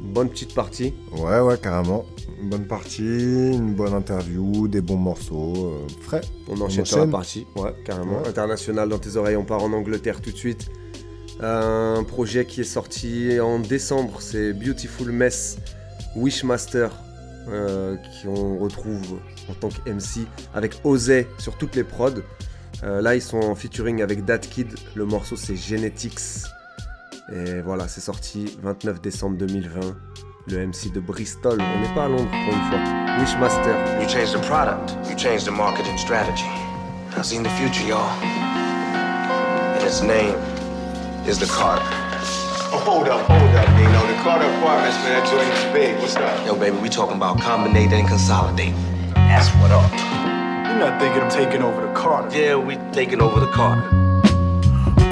Une bonne petite partie. Ouais, ouais, carrément. Une bonne partie, une bonne interview, des bons morceaux, euh, frais. On enchaîne sur la partie, ouais, carrément. International dans tes oreilles, on part en Angleterre tout de suite. Un projet qui est sorti en décembre, c'est Beautiful Mess Wishmaster, euh, qu'on retrouve en tant que MC avec Ozay sur toutes les prods. Euh, là, ils sont en featuring avec Dat Kid. Le morceau, c'est Genetics. Et voilà, c'est sorti 29 décembre 2020. Le MC de Bristol. On n'est pas à Londres pour une fois. Wishmaster. You change the product, you change the marketing strategy. I seen the future, y'all. And its name is the Carter. Oh, hold up, hold up, Nino. The Carter Apartments, man, that joint is big. What's up? Yo, baby, we talking about combinate and consolidate. That's what up. You're not thinking of taking over the Carter. Yeah, we taking over the Carter.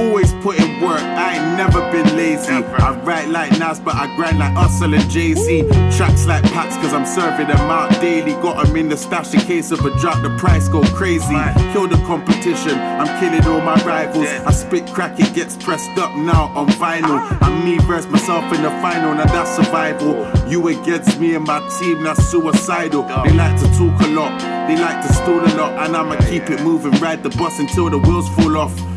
Always put in work, I ain't never been lazy. I write like Nas, but I grind like Hustle and Jay Z. Tracks like packs, cause I'm serving them out daily. Got them in the stash in case of a drop, the price go crazy. Kill the competition, I'm killing all my rivals. I spit crack, it gets pressed up now on vinyl. I'm me versus myself in the final, now that's survival. You against me and my team, that's suicidal. They like to talk a lot, they like to stall a lot, and I'ma keep it moving, ride the bus until the wheels fall off.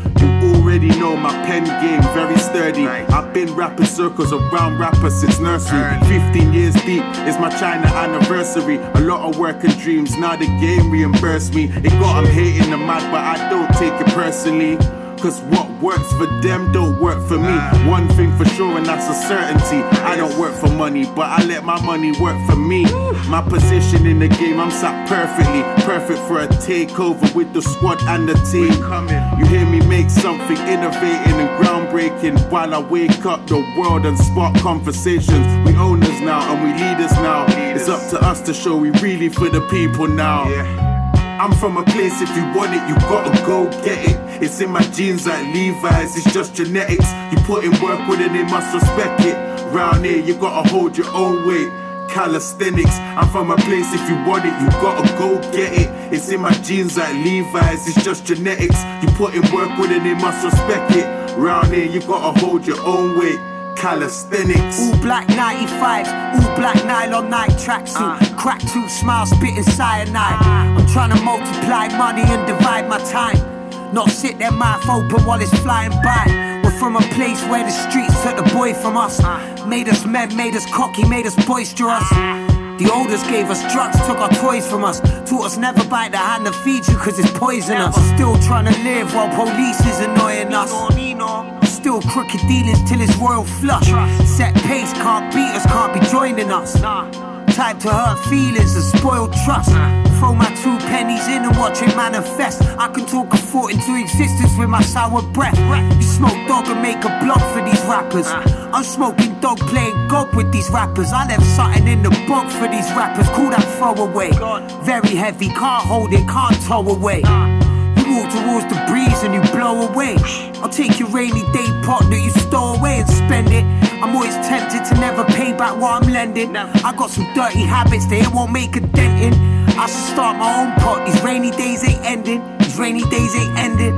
Already know my pen game, very sturdy. I've been rapping circles around rappers since nursery. 15 years deep, it's my China anniversary. A lot of work and dreams, now the game reimbursed me. It got them hating the mad, but I don't take it personally. Cause what works for them don't work for me. One thing for sure, and that's a certainty. I don't work for money, but I let my money work for me. My position in the game, I'm sat perfectly. Perfect for a takeover with the squad and the team. You hear me make something innovating and groundbreaking while I wake up the world and spark conversations. We owners now and we leaders now. It's up to us to show we really for the people now. I'm from a place, if you want it, you gotta go get it. It's in my genes like Levi's, it's just genetics. You put in work with it, they must respect it. Round here, you gotta hold your own weight. Calisthenics, I'm from a place, if you want it, you gotta go get it. It's in my genes like Levi's, it's just genetics. You put in work with it, they must respect it. Round here, you gotta hold your own weight. Calisthenics. All black 95s, all black nylon night tracksuit. Ah. Crack tooth smile, spitting cyanide. I'm trying to multiply money and divide my time. Not sit their mouth open while it's flying by. We're from a place where the streets took the boy from us. Made us men, made us cocky, made us boisterous. The oldest gave us drugs, took our toys from us. Taught us never bite the hand that feeds you cause it's poisonous. Still trying to live while police is annoying us. Still crooked dealings till it's royal flush. Set pace, can't beat us, can't be joining us. Type to hurt feelings and spoil trust. Throw my two pennies in and watch it manifest. I can talk a thought into existence with my sour breath. You smoke dog and make a blog for these rappers. I'm smoking dog playing God with these rappers. I left something in the bog for these rappers. Call that throwaway. Very heavy, can't hold it, can't tow away. You walk towards the breeze and you blow away. I'll take your rainy day pot that you store away and spend it. I'm always tempted to never pay back what I'm lending. I got some dirty habits that it won't make a dent in. I should start my own pot. These rainy days ain't ending. These rainy days ain't ending.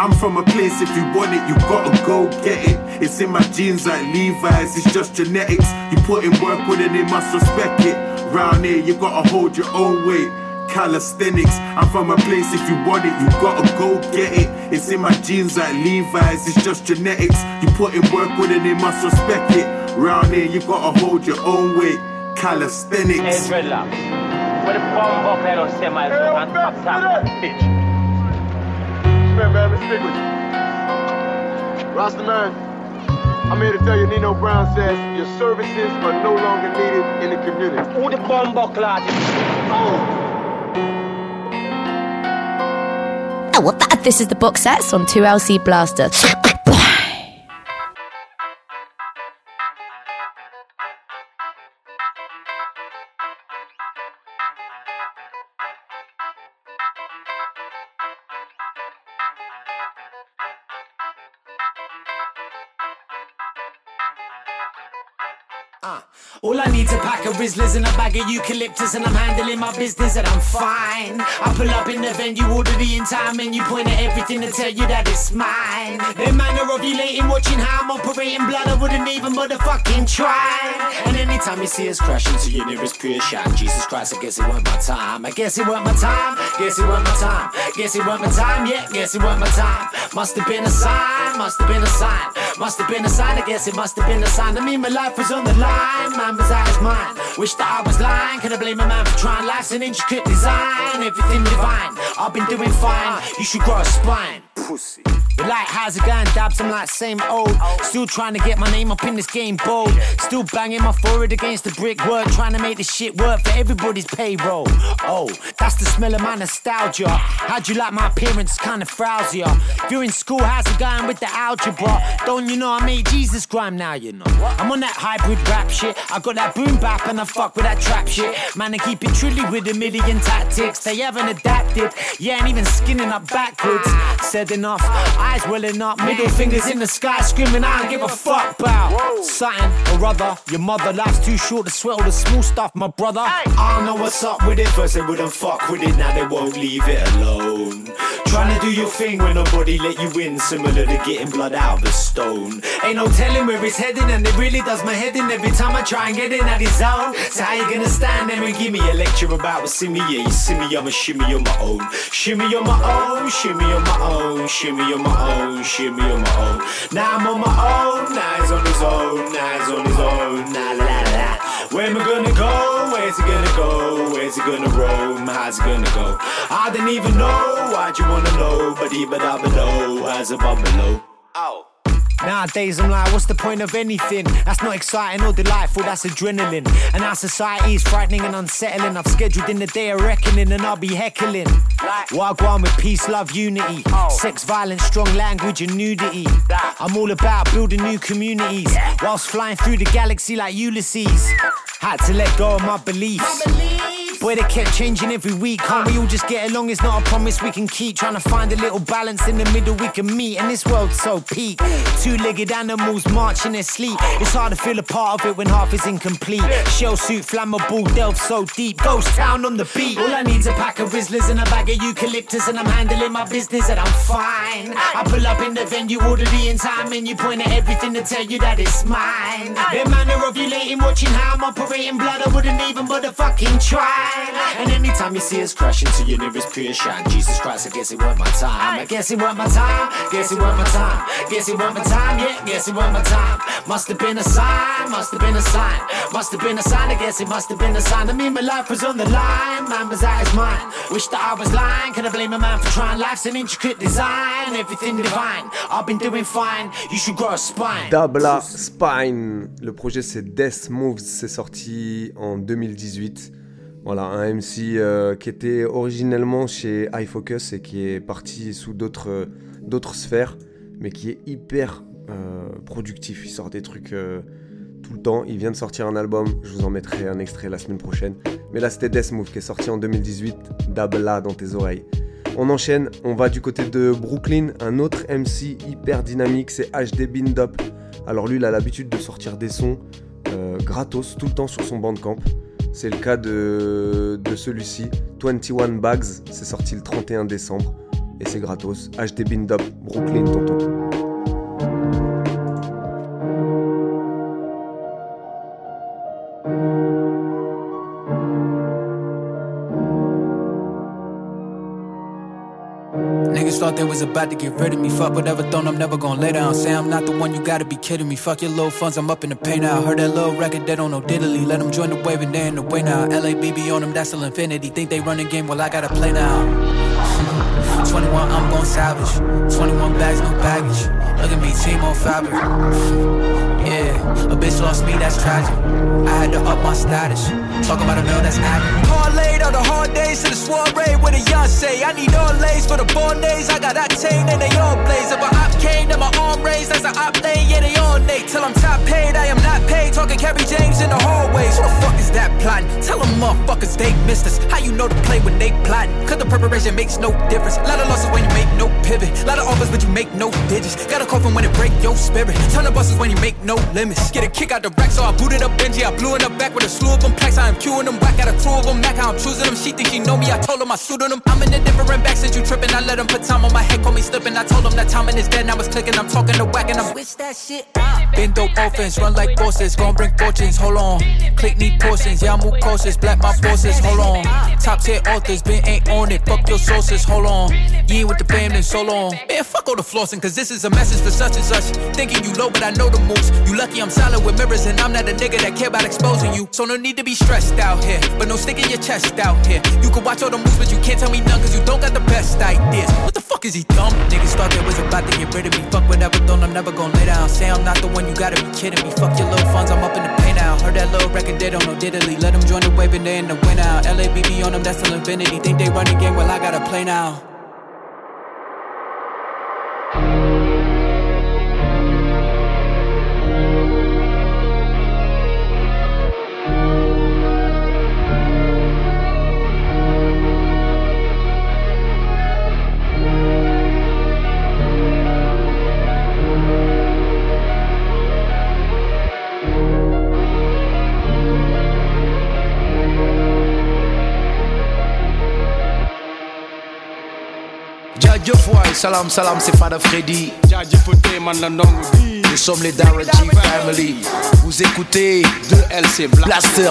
I'm from a place, if you want it, you gotta go get it. It's in my genes like Levi's, it's just genetics. You put in work with it, they must respect it. Round here, you gotta hold your own weight. Calisthenics, I'm from a place, if you want it, you gotta go get it. It's in my genes like Levi's, it's just genetics. You put in work with it, they must respect it. Round here, you gotta hold your own weight. Calisthenics. Hey, dreadlock. Where the bomb up here on semi and top top bitch. Man, man, let's stick with you. Rasta man, I'm here to tell you Nino Brown says your services are no longer needed in the community. Who the bomb buckler? Oh, what that? This is the box sets on 2LC Blaster. All I need's a pack of Rizzlers and a bag of eucalyptus and I'm handling my business and I'm fine. I pull up in the venue, order the entire menu, point at everything to tell you that it's mine. The manner of you lating, watching how I'm operating blood, I wouldn't even motherfucking try. And anytime you see us crashing to your nearest pure shot, Jesus Christ, I guess it weren't my time. I guess it weren't my time. Guess it weren't my time. Guess it weren't my time. Yeah, guess it weren't my time. Must have been a sign. Must have been a sign. Must have been a sign. I guess it must have been a sign. I mean, my life was on the line. Mine was out as mine. Wish that I was lying. Could I blame a man for trying? Life's an intricate design. Everything divine. I've been doing fine. You should grow a spine. Pussy. You like, how's it going? Dabs, I'm like, same old. Still trying to get my name up in this game bold. Still banging my forehead against the brick work. Trying to make this shit work for everybody's payroll. Oh, that's the smell of my nostalgia. How'd you like my appearance? Kinda frowsier. If you're in school, how's it going with the algebra? Don't you know I made Jesus grime now, you know? I'm on that hybrid rap shit. I got that boom bap and I fuck with that trap shit. Man, I keep it truly with a million tactics. They haven't adapted. Yeah, and even skinning up backwards. Said enough. Eyes welling up, middle fingers in the sky, screaming, I don't give a fuck about something or other. Your mother life's too short to sweat all the small stuff, my brother. I don't know what's up with it. First they wouldn't fuck with it, now they won't leave it alone. Trying to do your thing when nobody let you in, similar to getting blood out of a stone. Ain't no telling where it's heading, and it really does my head in every time I try and get in at his zone. So how you gonna stand there and give me a lecture about what's in me? Yeah, you see me, I'm a shimmy on my own. Shimmy on my own, shimmy on my own, shimmy on my own, shimmy on my own. Now I'm on my own, now he's on his own, now he's on his own, nah la la la. Where am I gonna go? Where's he gonna go? Where's he gonna roam? How's it gonna go? I didn't even know why'd you wanna know, but even I below, how's above below? Oh. Nowadays I'm like, what's the point of anything? That's not exciting or delightful, that's adrenaline. And our society is frightening and unsettling. I've scheduled in the day of reckoning and I'll be heckling. Wagwan with peace, love, unity. Oh. Sex, violence, strong language and nudity. I'm all about building new communities whilst flying through the galaxy like Ulysses. Had to let go of my beliefs. Boy, they kept changing every week. Can't we all just get along? It's not a promise we can keep. Trying to find a little balance in the middle we can meet. And this world's so peak. Two legged animals march in their sleep. It's hard to feel a part of it when half is incomplete. Shell suit, flammable, delve so deep. Ghost town on the beat. All I need's a pack of Rizzlers and a bag of eucalyptus. And I'm handling my business and I'm fine. I pull up in the venue, order the entire menu, point at everything to tell you that it's mine. The manner of you lating, watching how I'm operating blood, I wouldn't even motherfucking try. And anytime you see us crashing to your nearest pure shine, Jesus Christ, I guess it weren't my time. I guess it weren't my time. Guess it weren't my time. Guess it weren't my time. Yeah, guess it weren't my time. Must have been a sign. Must have been a sign. Must have been a sign. I guess it must have been a sign. I mean, my life was on the line. Man was out his mind. Wish that I was lying. Could I blame a man for trying? Life's an intricate design. Everything divine. I've been doing fine. You should grow a spine. Spine. Le projet c'est Death Moves, c'est sorti en 2018. Voilà, un MC euh, qui était originellement chez iFocus et qui est parti sous d'autres euh, sphères, mais qui est hyper euh, productif. Il sort des trucs tout le temps. Il vient de sortir un album, je vous en mettrai un extrait la semaine prochaine. Mais là, c'était Death Move qui est sorti en 2018. Dabla dans tes oreilles. On enchaîne, on va du côté de Brooklyn. Un autre MC hyper dynamique, c'est HD Bindop. Alors lui, il a l'habitude de sortir des sons gratos tout le temps sur son bandcamp. C'est le cas de, celui-ci, 21 Bags, c'est sorti le 31 décembre et c'est gratos. HD Bindop, Brooklyn, tonton. Was about to get rid of me. Fuck whatever, thought I'm never gonna lay down. Say I'm not the one, you gotta be kidding me. Fuck your little funds, I'm up in the pay now. Heard that little record, they don't know diddly. Let them join the wave and they in the way now. LABB on them, that's still infinity. Think they run the game, well, I gotta play now. 21, I'm gon' savage. 21 bags, no baggage. Look at me, team on fabric. Yeah, a bitch lost me, that's tragic. I had to up my status. Talk about a meal that's accurate. The hard days to the soiree with a Yonsei. I need all lays for the born days. I got octane and they all blaze. If a op came, then my arm raised. that's an op lane, yeah, they all Nate. Till I'm top paid, I am not paid. Talking Kerry James in the hallways. Who the fuck is that plotting? Tell them motherfuckers they missed us. How you know to play when they plotting? Cause the preparation makes no difference. A Lot of losses when you make no pivot. A Lot of offers, but you make no digits. Got a coffin when it break your spirit. Turn the buses when you make no limits. Get a kick out the rack, so I booted up Benji. I blew in the back with a slew of them packs. I am queuing them back, got a two of them. How I'm choosing them. She think she know me. I told them I suited them. I'm in a different back since you tripping. I let them put time on my head, call me slipping. I told them that timing is dead. Now it's clicking. I'm talking to whack and I'm switch that shit. Been dope offense, run like bosses, gon' bring fortunes, hold on. Click need portions, yeah, I move courses, black my forces, hold on. Top tier authors, been ain't on it, fuck your sources, hold on. You ain't with the fam in so long. Man, fuck all the flossing, cause this is a message for such and such. Thinking you low, but I know the moves. You lucky I'm solid with mirrors, and I'm not a nigga that care about exposing you. So no need to be stressed out here, but no sticking your chest out You can watch all the moves, but you can't tell me none, cause you don't got the best ideas. What the fuck is he dumb? Niggas thought they was about to get rid of me. Fuck whatever, thought I'm never gonna lay down. Say I'm not the one, you gotta be kidding me. Fuck your little funds, I'm up in the pay now. Heard that little record, they don't know diddly. Let them join the wave and they in the win now. LABB on them, that's till infinity. Think they run the game, well, I gotta play now. Jaajëf waay salam salam c'est Fada Freddy. Jaajëfatee man la ndongo bi nous sommes les Dara G Family. Vous écoutez 2LC Blaster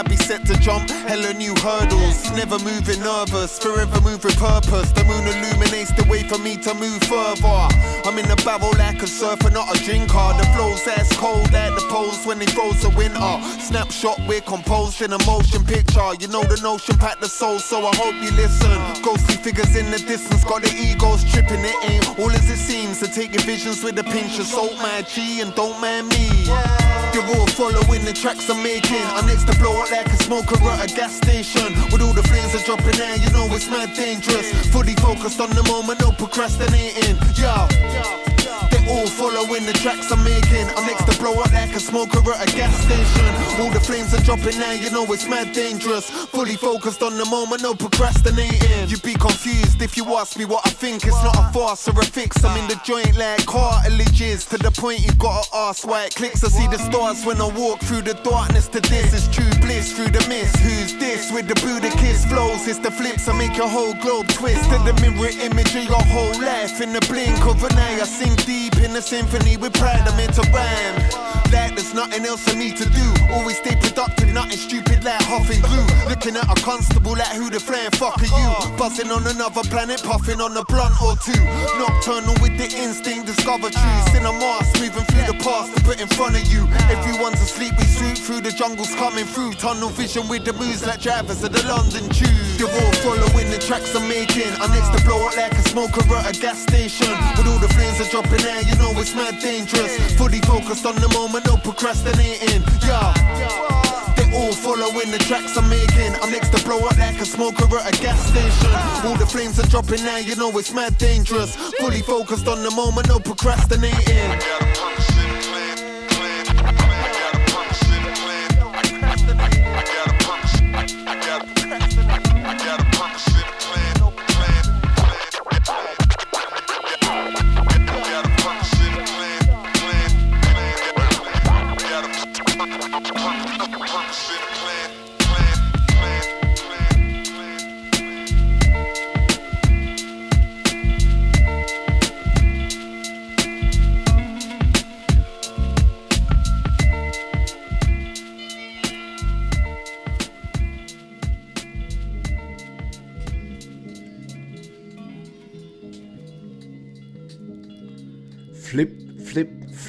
I be set to jump, hella new hurdles. Never moving nervous, forever moving purpose. The moon illuminates the way for me to move further. I'm in the barrel like a surfer, not a drinker. The flow's as cold at the poles when they froze the winter. Snapshot, we're composed in a motion picture. You know the notion, pack the soul, so I hope you listen. Ghostly figures in the distance, got the egos tripping. It ain't all as it seems. To take your visions with a pinch of salt, my G, and don't mind me. You're all following the tracks I'm making. I'm next to blow up like a smoker at a gas station. With all the flames are dropping there, you know it's mad dangerous. Fully focused on the moment, no procrastinating. Yo. They all following the tracks I'm making. I'm next to blow up like a smoker at a gas station. All the flames are dropping now, you know it's mad dangerous. Fully focused on the moment, no procrastinating. You'd be confused if you ask me what I think. It's not a farce or a fix. I'm in the joint like cartilages. To the point you gotta ask why it clicks. I see the stars when I walk through the darkness to this. It's true bliss through the mist. Who's this? With the Buddha kiss flows. It's the flips. I make your whole globe twist. To the mirror image of your whole life. In the blink of an eye, I sink deep in the symphony with pride. I'm into rhyme. Like there's nothing else I need to do. Always stay productive, nothing stupid like huffing glue. Looking at a constable like who the flying fuck are you? Buzzing on another planet, puffing on a blunt or two. Nocturnal with the instinct, discover truths. Cinema, moving through the past to put in front of you. Everyone's asleep, we swoop through the jungles coming through. Tunnel vision with the moves like drivers of the London Tube. You're all following the tracks I'm making. I'm next to blow up like a smoker at a gas station. With all the flames are dropping there, you know it's mad dangerous. Fully focused on the moment, no procrastinating. Yeah. They all following the tracks I'm making. I'm next to blow up like a smoker at a gas station. All the flames are dropping now, you know it's mad dangerous. Fully focused on the moment, no procrastinating.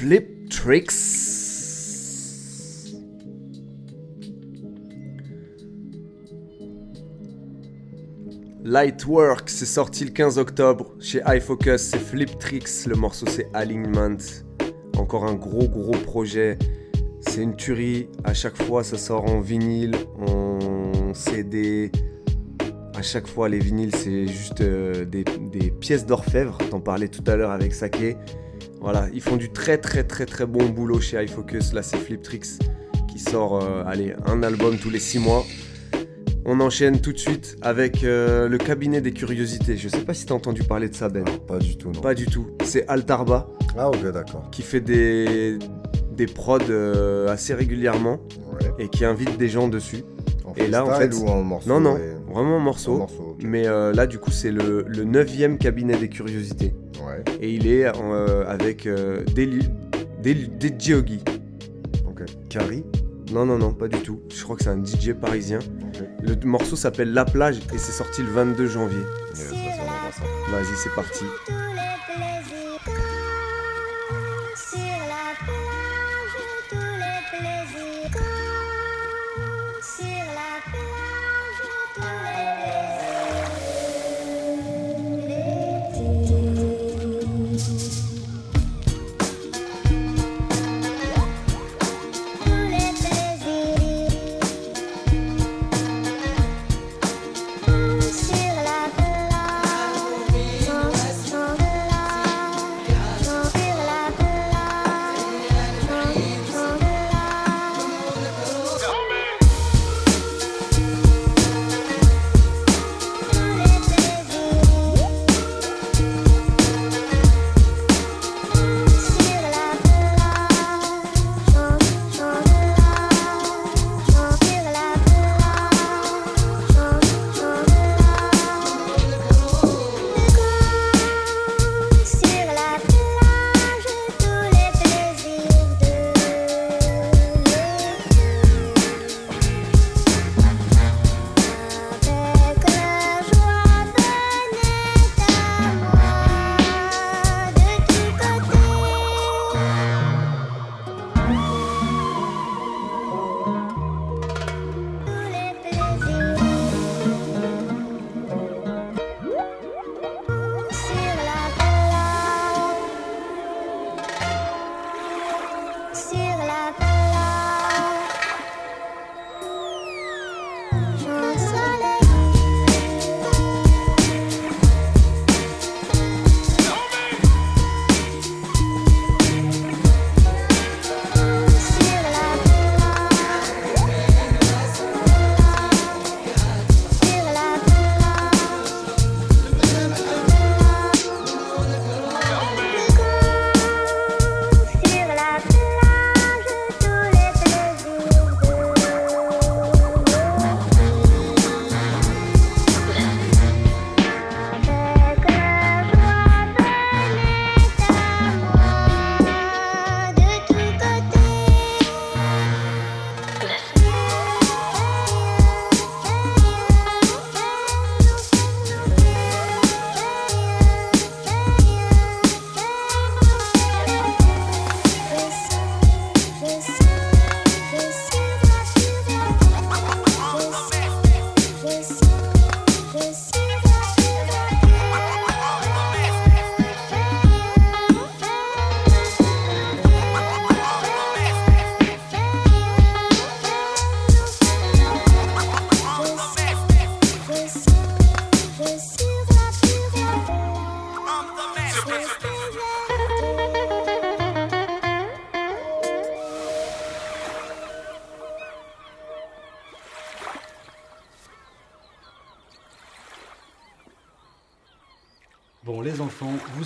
Flip, tricks. Lightwork, c'est sorti le 15 octobre chez iFocus, c'est Flip Tricks, le morceau c'est Alignment. Encore un gros gros projet, c'est une tuerie, à chaque fois ça sort en vinyle, en CD. À chaque fois les vinyles c'est juste euh, des, des pièces d'orfèvre, t'en parlais tout à l'heure avec Sake. Voilà, ils font du très très très très bon boulot chez iFocus, là c'est Flip Tricks qui sort euh, allez, un album tous les 6 mois. On enchaîne tout de suite avec euh, le cabinet des curiosités. Je sais pas si t'as entendu parler de ça, Ben. pas du tout, non. Pas du tout. C'est Altarba. Ah, ok, d'accord. Qui fait des, des prods euh, assez régulièrement et qui invite des gens dessus. En et là, en fait. ou en morceau Non, non, et- vraiment en morceau. Mais euh, là, du coup, c'est le, le 9 cabinet des curiosités. Ouais. Et il est euh, avec euh, DJ Ogi. Ok. Carrie Non, non, non, pas du tout. Je crois que c'est un DJ parisien. Le morceau s'appelle La plage et c'est sorti le 22 janvier. Yes. Vas-y, c'est parti.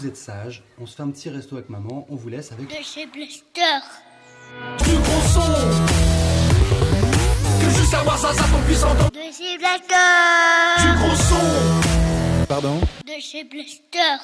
Vous êtes sages. On se fait un petit resto avec maman. On vous laisse avec. De chez Blaster. Du gros son Que juste avoir ça, ça qu'on puisse entendre De chez Blaster. Du gros son Pardon? De chez Blaster.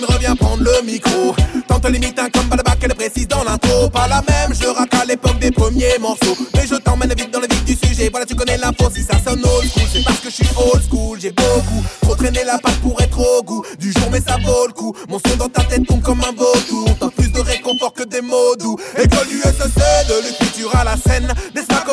Ragamuffin revient le micro. Tente limite un comme Balabac, elle précise dans l'intro. Pas la même, je rappe à l'époque des premiers morceaux. Mais je t'emmène vite dans le vif du sujet. Voilà, tu connais l'info si ça sonne old school. C'est parce que je suis old school, j'ai beaucoup trop traîné la patte pour être au goût du jour, mais ça vaut le coup. Mon son dans ta tête tombe comme un vautour. T'as plus de réconfort que des mots doux. École USEC, de l'écriture à la scène. Des smacks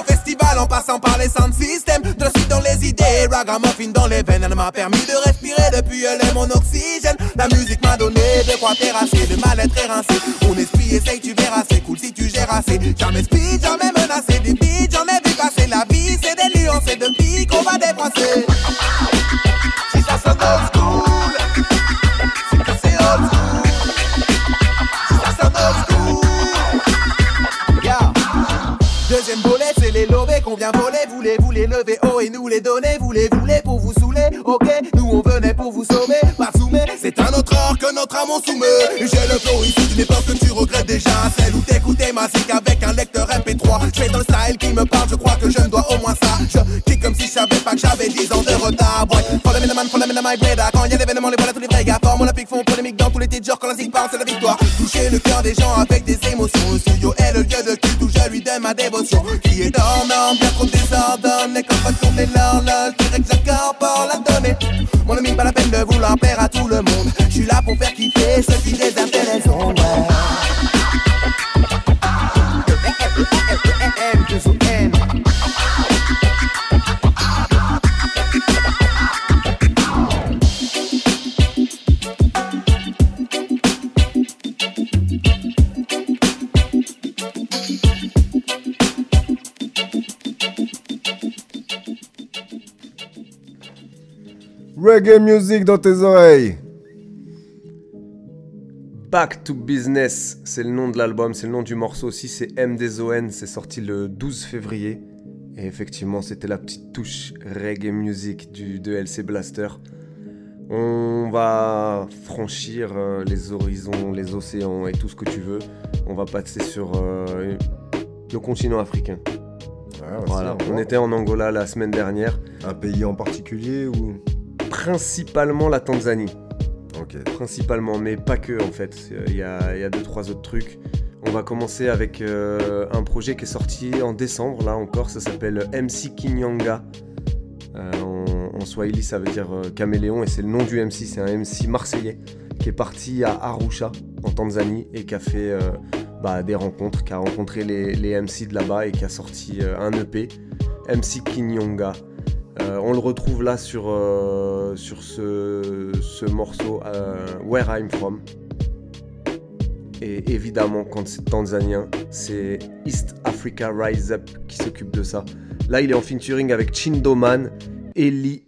en passant par les sound systems. Suite dans les idées, ragamuffin dans les veines. Elle m'a permis de respirer depuis elle est mon oxygène. La musique m'a donné de quoi terrasser, de mal-être érincé. Mon esprit essaye, tu verras, c'est cool si tu gères assez. Jamais speed, jamais menacé, des beats, Deuxième volet, c'est les lovés qu'on vient voler. Voulez-vous les lever haut et nous les donner Voulez-vous les pour vous saouler Ok, nous on venait pour vous sauver. Pas soumet, c'est un autre or que notre âme on soumet. Et J'ai le flow issu d'une époque que tu regrettes déjà. Celle où t'écoutais ma avec un lecteur MP3. Je fais dans le style qui me parle, je crois que je me dois au moins ça. Je pas j'avais 10 ans de retard. Ouais, follow me the man, follow me the my brother. Quand y a l'événement, les voilà tous les vrais gars. Forme olympique font polémique dans tous les titres, genre quand la zig parle, c'est la victoire. Toucher le cœur des gens avec des émotions. Le studio est le lieu de culte où je lui donne ma dévotion. Qui est dormant, bien trop désordonné. Quand va tourner l'horloge, que j'incorpore la donnée. Mon ami, pas la peine de vouloir plaire à tout le monde. Je suis là pour faire kiffer ceux qui désintéressent les ondes. Reggae music dans tes oreilles. Back to Business, c'est le nom de l'album, c'est le nom du morceau aussi, c'est MDZON, c'est sorti le 12 février. Et effectivement, c'était la petite touche reggae music du, de LC Blaster. On va franchir euh, les horizons, les océans et tout ce que tu veux. On va passer sur euh, le continent africain. voilà, on était en Angola la semaine dernière. Un pays en particulier ou? Principalement la Tanzanie. Ok. Principalement, mais pas que en fait. Il y a, il y a deux, trois autres trucs. On va commencer avec euh, un projet qui est sorti en décembre, là encore, ça s'appelle MC Kinyanga. Euh, en, en Swahili, ça veut dire euh, caméléon, et c'est le nom du MC, c'est un MC marseillais qui est parti à Arusha, en Tanzanie, et qui a fait euh, bah, des rencontres, qui a rencontré les, les MC de là-bas et qui a sorti un EP, MC Kinyonga. Euh, on le retrouve là sur, euh, ce, ce morceau euh, Where I'm From. Et évidemment, quand c'est tanzanien, c'est East Africa Rise Up qui s'occupe de ça. Là, il est en featuring avec Chindoman, Eli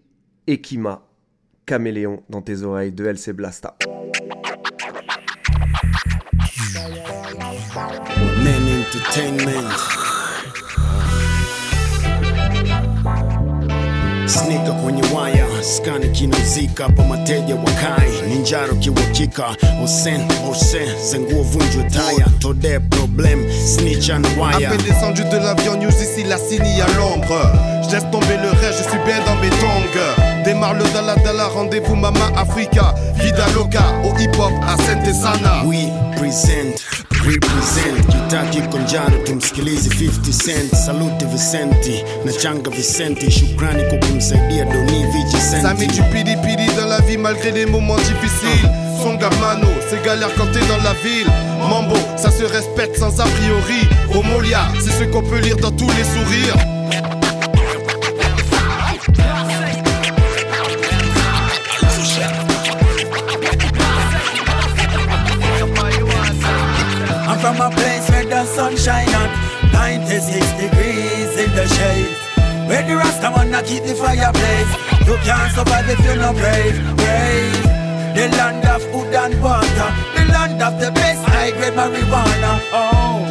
Ekima, Caméléon dans tes oreilles de LC Blasta. Snika kwenye waya, skani kinazika hapa, mateja wakai, ninjaro kiwakika, osen ose, zenguo vunjwe taya, tode problem, snitch and À wire. peine descendu de l'avion, news ici, la cinie à l'ombre. Je laisse tomber le reste, je suis bien dans mes tongs. Démarre le Dala Dala, rendez-vous Mama Africa. Vida Loca, au hip hop, à Sainte Sana. We present, represent, kitaki konjaro tumsikilize 50 cent, salute Vicenti, na changa Vicenti, shukrani kwa kumsaidia Doni Vicenti. Pili dans la vie malgré les moments difficiles. Son mano, c'est galère quand t'es dans la ville. Mambo, ça se respecte sans a priori. Homolia, c'est ce qu'on peut lire dans tous les sourires. The sun shine on 96 degrees in the shade. Where the Rasta wanna keep the fire blaze? You can't survive if you're not brave, brave. The land of food and water The land of the best high grade marijuana. Oh,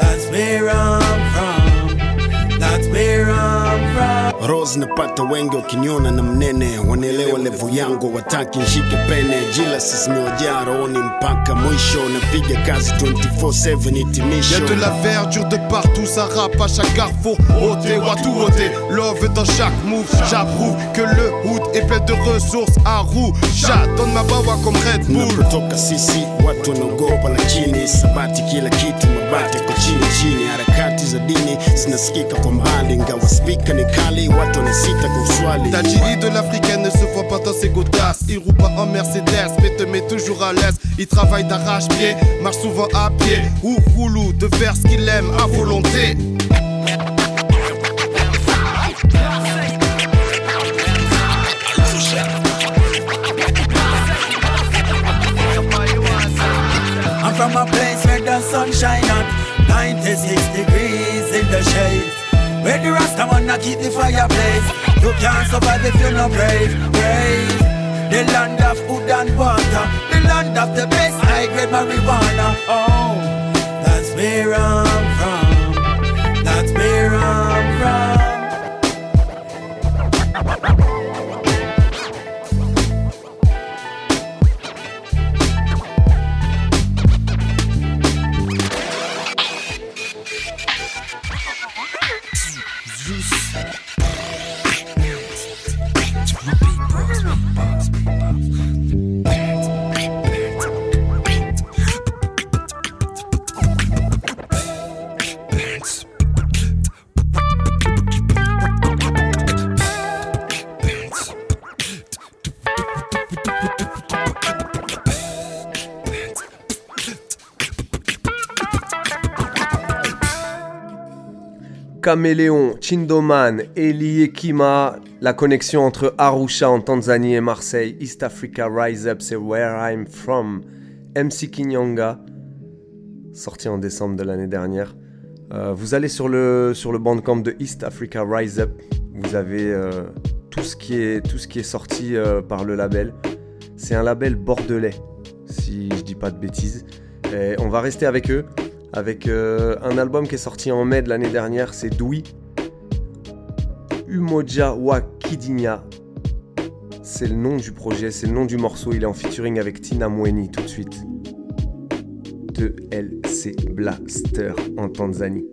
that's where I'm from. That's where I'm from Rose napata wengi wakiniona na mnene, wanaelewa levo yangu, wataki nshike pene. Jealousy zimewajaa rohoni mpaka mwisho, napiga kazi 24/7 hitimisho. Y'a de la verdure de partout, ça rappe à chaque carrefour. Ôté, tout ôté, love dans chaque move. J'approuve que le hood est plein de ressources à roue. J'adonne ma bawa comme Red Bull. Napotoka sisi watu wanaogopa, lakini sabati kila kitu, mabati kwa chini chini. Harakati za dini zinasikika kwa mbali, ingawa spika ni kali, watu wanasita. Tajiri de l'africaine ne se voit pas dans ses godasses. Il roule pas en Mercedes, mais te met toujours à l'aise. Il travaille d'arrache-pied, marche souvent à pied. Ou roulou de faire ce qu'il aime à volonté. I'm from a place where the sun shine on 96 degrees in the shade Where the Rasta wanna keep the fire blaze You can't survive if you're not brave, brave. The land of food and water The land of the best high grade marijuana. Oh, that's where I'm from Caméléon, Chindoman, Eli Ekima, la connexion entre Arusha en Tanzanie et Marseille, East Africa Rise Up, c'est Where I'm From, MC Kinyonga, sorti en décembre de l'année dernière. Euh, vous allez sur le, sur le bandcamp de East Africa Rise Up, vous avez euh, tout, ce qui est, tout ce qui est sorti euh, par le label. C'est un label bordelais, si je dis pas de bêtises. Et on va rester avec eux avec euh, un album qui est sorti en mai de l'année dernière, c'est Dwi. Umoja wa Kidinya. C'est le nom du projet, c'est le nom du morceau. Il est en featuring avec Tina Mweni tout de suite. De LC Blaster en Tanzanie.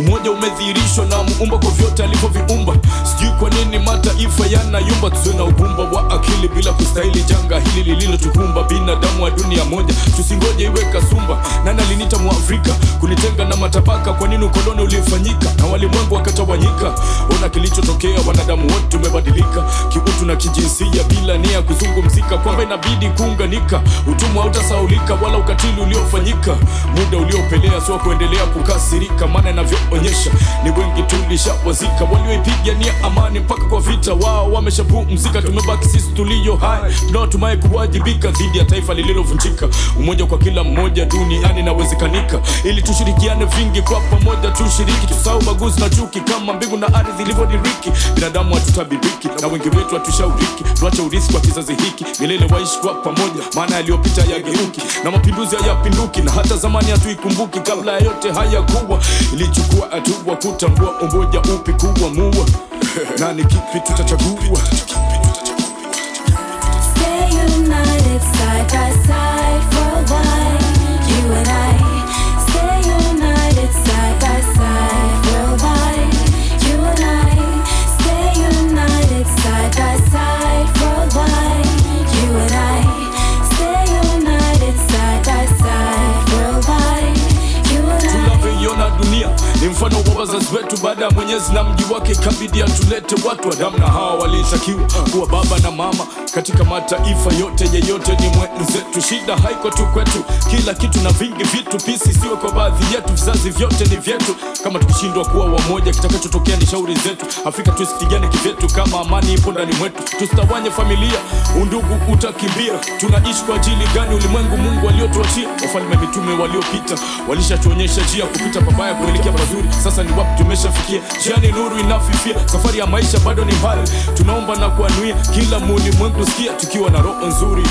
Umoja umedhihirishwa na muumba kwa vyote alivyoviumba. Sijui kwa nini mataifa yanayumba, tusiwe na ugumba wa akili bila kustahili janga hili lililotukumba. Binadamu wa dunia moja, tusingoje iwe kasumba. Nani alinita Mwafrika kunitenga na matapaka? Kwa nini ukoloni ulifanyika na walimwengu wakatawanyika? Ona kilichotokea, wanadamu wote umebadilika kiutu na kijinsia, bila nia kuzungumzika kwamba inabidi kuunganika. Utumwa hautasaulika wala ukatili uliofanyika, muda uliopelea sio kuendelea kukasirika, maana inavyoonyesha ni wengi tulishawazika, walioipigania amani mpaka kwa vita, wao wameshapumzika. Tumebaki sisi tulio hai tunaotumaye kuwajibika dhidi ya taifa lililovunjika. Umoja kwa kila mmoja duniani nawezekanika, ili tushirikiane vingi kwa pamoja, tushiriki, tusahau baguzi na chuki, kama mbingu na ardhi zilivyodiriki. Binadamu hatutabiriki na wengi wetu hatushauriki, tuache urithi kwa kizazi hiki, milele waishi kwa pamoja, maana yaliyopita yageuki na mapinduzi hayapinduki, na hata zamani hatuikumbuki. Kabla ya yote haya kuwa ilichukua hatua kutambua umoja upi kuwa mua na ni kipi tutachagua? Stay united side by side wetu baada ya mwenyezi na mji wake kabidi atulete watu Adamu na hawa walitakiwa kuwa baba na mama katika mataifa yote. Yeyote ni mwenzetu shida haiko tu kwetu. Kila kitu na vingi vitu pisi siwe kwa baadhi yetu. Vizazi vyote ni vyetu. Kama tukishindwa kuwa wamoja kitakachotokea ni shauri zetu. Afrika tusipigane kivyetu kama amani ipo ndani mwetu. Tusitawanye familia undugu utakimbia. Tunaishi kwa ajili gani? Ulimwengu mungu aliotuachia. Wafalme mitume waliopita walishatuonyesha njia kupita pabaya kuelekea pazuri. Sasa ni wapi tumeshafikia. Njiani nuru inafifia. Safari ya maisha bado ni mbali tunaomba na kuanuia kila mulimwengu sikia. Tukiwa na roho nzuri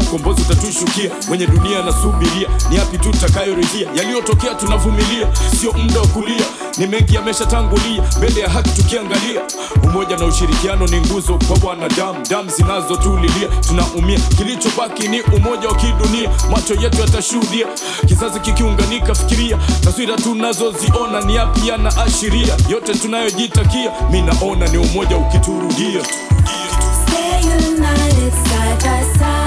ukombozi utatushukia mwenye dunia anasubiria. Ni yapi tu tutakayoridhia? Yaliyotokea tunavumilia. Sio muda wa kulia. Ni mengi yameshatangulia. Mbele ya haki tukiangalia. Umoja na ushirikiano ni nguzo kwa wanadamu. Damu zinazotulilia. Tunaumia. Kilichobaki ni umoja wa kidunia. Macho yetu yatashuhudia. Kizazi kikiunganika fikiria. Taswira tunazoziona ni yapi yanaashiria yote tunayojitakia mi naona ni umoja ukiturudia Stay united side by side.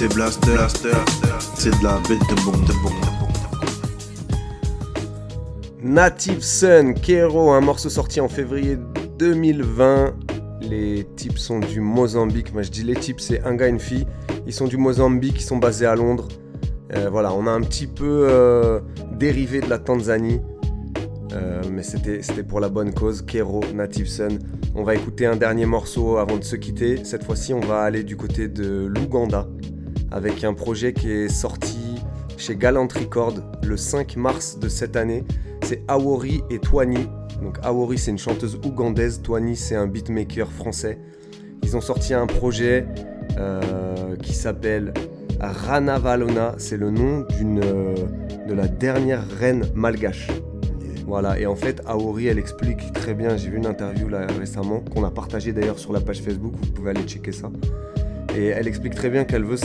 2LC Blaster. C'est de la bête de bombe de bombe. Native Sun, Kero, un morceau sorti en février 2020. Les types sont du Mozambique. Moi je dis les types, c'est un gars, une fille. Ils sont du Mozambique, ils sont basés à Londres. Euh, voilà, on a un petit peu euh, dérivé de la Tanzanie. Euh, mais c'était c'était pour la bonne cause. Kero, Native Sun. On va écouter un dernier morceau avant de se quitter. Cette fois-ci, on va aller du côté de l'Ouganda avec un projet qui est sorti chez Galant Record le 5 mars de cette année. C'est Awori et Twani. Donc Awori, c'est une chanteuse ougandaise. Twani, c'est un beatmaker français. Ils ont sorti un projet euh, qui s'appelle Rana Valona. C'est le nom euh, de la dernière reine malgache. Voilà, et en fait, Aori, elle explique très bien, j'ai vu une interview là récemment, qu'on a partagée d'ailleurs sur la page Facebook, vous pouvez aller checker ça. Et elle explique très bien qu'elle veut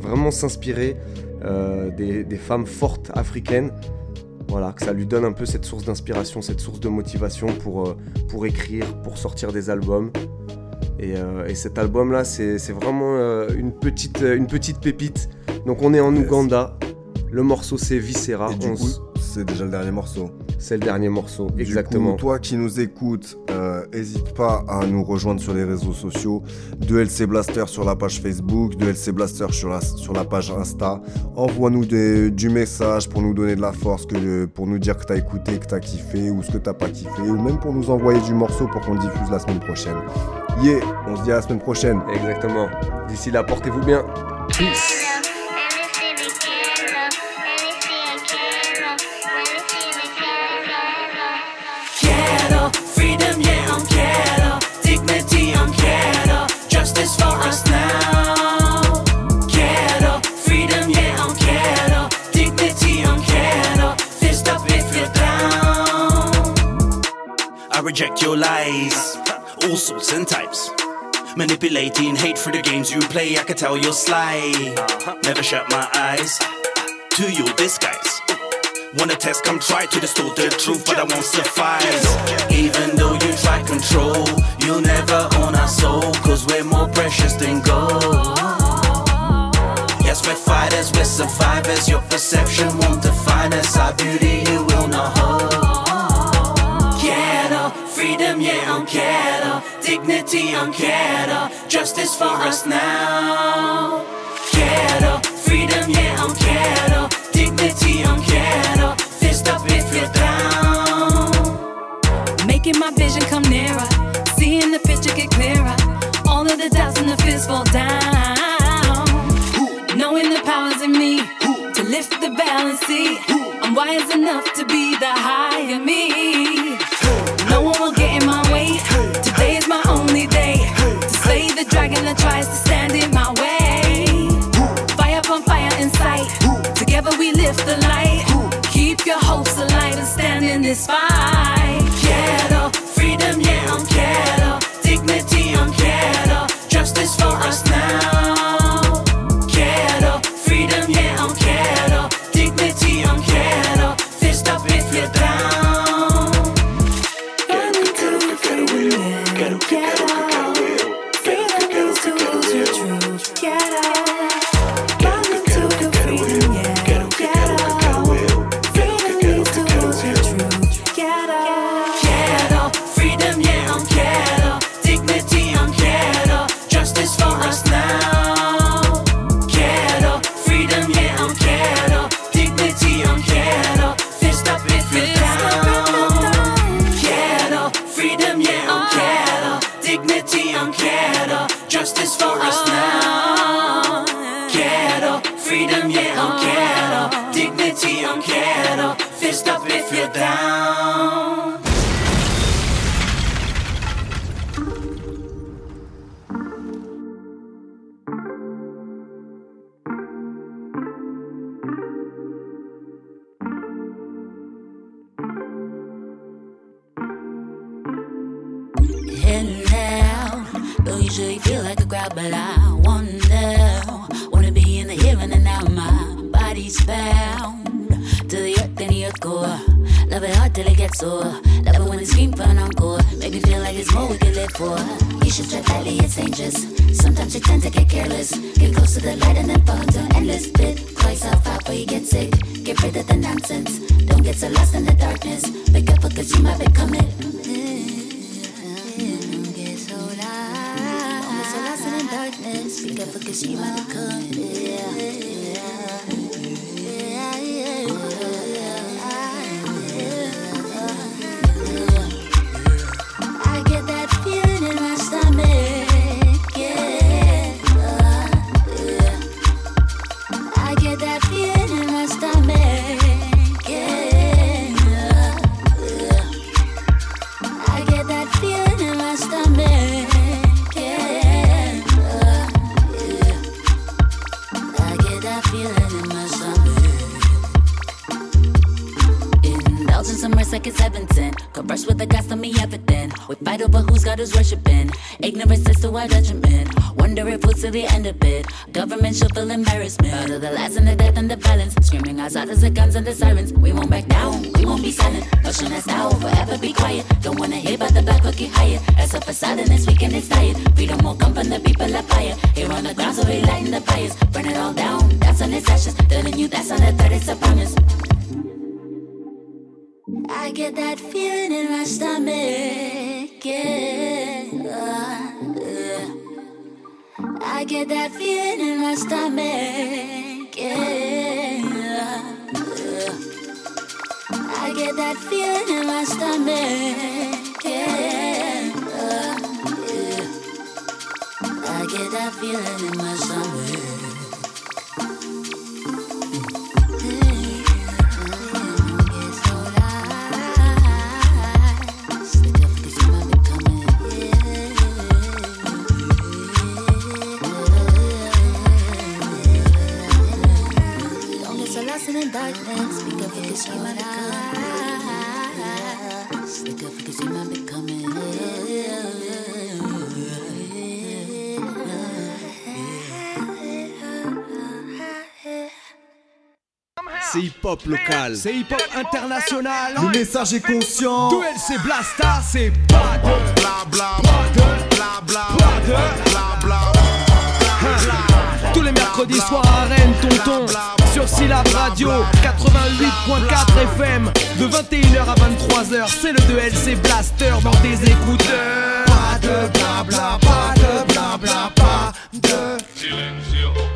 vraiment s'inspirer euh, des, des femmes fortes africaines. Voilà, que ça lui donne un peu cette source d'inspiration, cette source de motivation pour, euh, pour écrire, pour sortir des albums. Et, euh, et cet album-là, c'est c'est vraiment une, petite, une petite pépite. Donc on est en Ouganda. Le morceau, c'est Viscera. Et du On coup, s- c'est déjà le dernier morceau. C'est le dernier morceau, Du exactement. coup, toi qui nous écoutes, n'hésite pas à nous rejoindre sur les réseaux sociaux. De LC Blaster sur la page Facebook, de LC Blaster sur la, sur la page Insta. Envoie-nous des- du message pour nous donner de la force, que, pour nous dire que t'as écouté, que t'as kiffé ou ce que t'as pas kiffé, ou même pour nous envoyer du morceau pour qu'on le diffuse la semaine prochaine. Yeah, on se dit à la semaine prochaine. Exactement. D'ici là, portez-vous bien. Peace. Reject your lies, all sorts and types. Manipulating hate for the games you play, I can tell you're sly. Never shut my eyes to your disguise. Wanna test, come try to distort the truth, but I won't suffice. Even though you try control, you'll never own our soul, cause we're more precious than gold. Yes, we're fighters, we're survivors. Your perception won't define us. Our beauty you will not hold. Freedom, yeah, I'm quiero dignity, I'm quiero justice for us now. Quiero freedom, yeah, I'm quiero dignity, I'm quiero fist up if you're down. Making my vision come nearer, seeing the picture get clearer. All of the doubts and the fears fall down. Knowing the power's in me to lift the balance, see I'm wise enough to be the higher me. this fire. Rest like it's sent. Converse with the gods, tell me everything. We fight over who's God who's worshiping. Ignorance is to our judgment. Wonder if we'll see the end of it. Government should feel embarrassment. Out of the lies and the death and the violence. Screaming outside as the guns and the sirens. We won't back down, we won't be silent. Pushing us now, forever be quiet. Don't wanna hear about the black cookie higher. As a facade in this weekend it's tired. Freedom will come from the people of fire. Here on the ground, so we lighting the fires. Burn it all down, that's on its ashes. Telling you that's on the third, it's a promise. I get that feeling in my stomach, yeah. I get that feeling in my stomach, yeah. I get that feeling in my stomach, yeah. yeah. I get that feeling in my stomach. Lost in the darkness. Be careful cause you might become Be careful cause you might become C'est hip-hop local. C'est hip-hop international. Le message est conscient. 2LC Blasta, c'est pas de bla bla bla bla bla bla Tous les mercredis soirs à Rennes, tonton. Sur Syllab Radio 88.4 FM. De 21h à 23h, c'est le 2LC Blaster dans tes écouteurs. Pas de blabla, pas de blabla, pas de.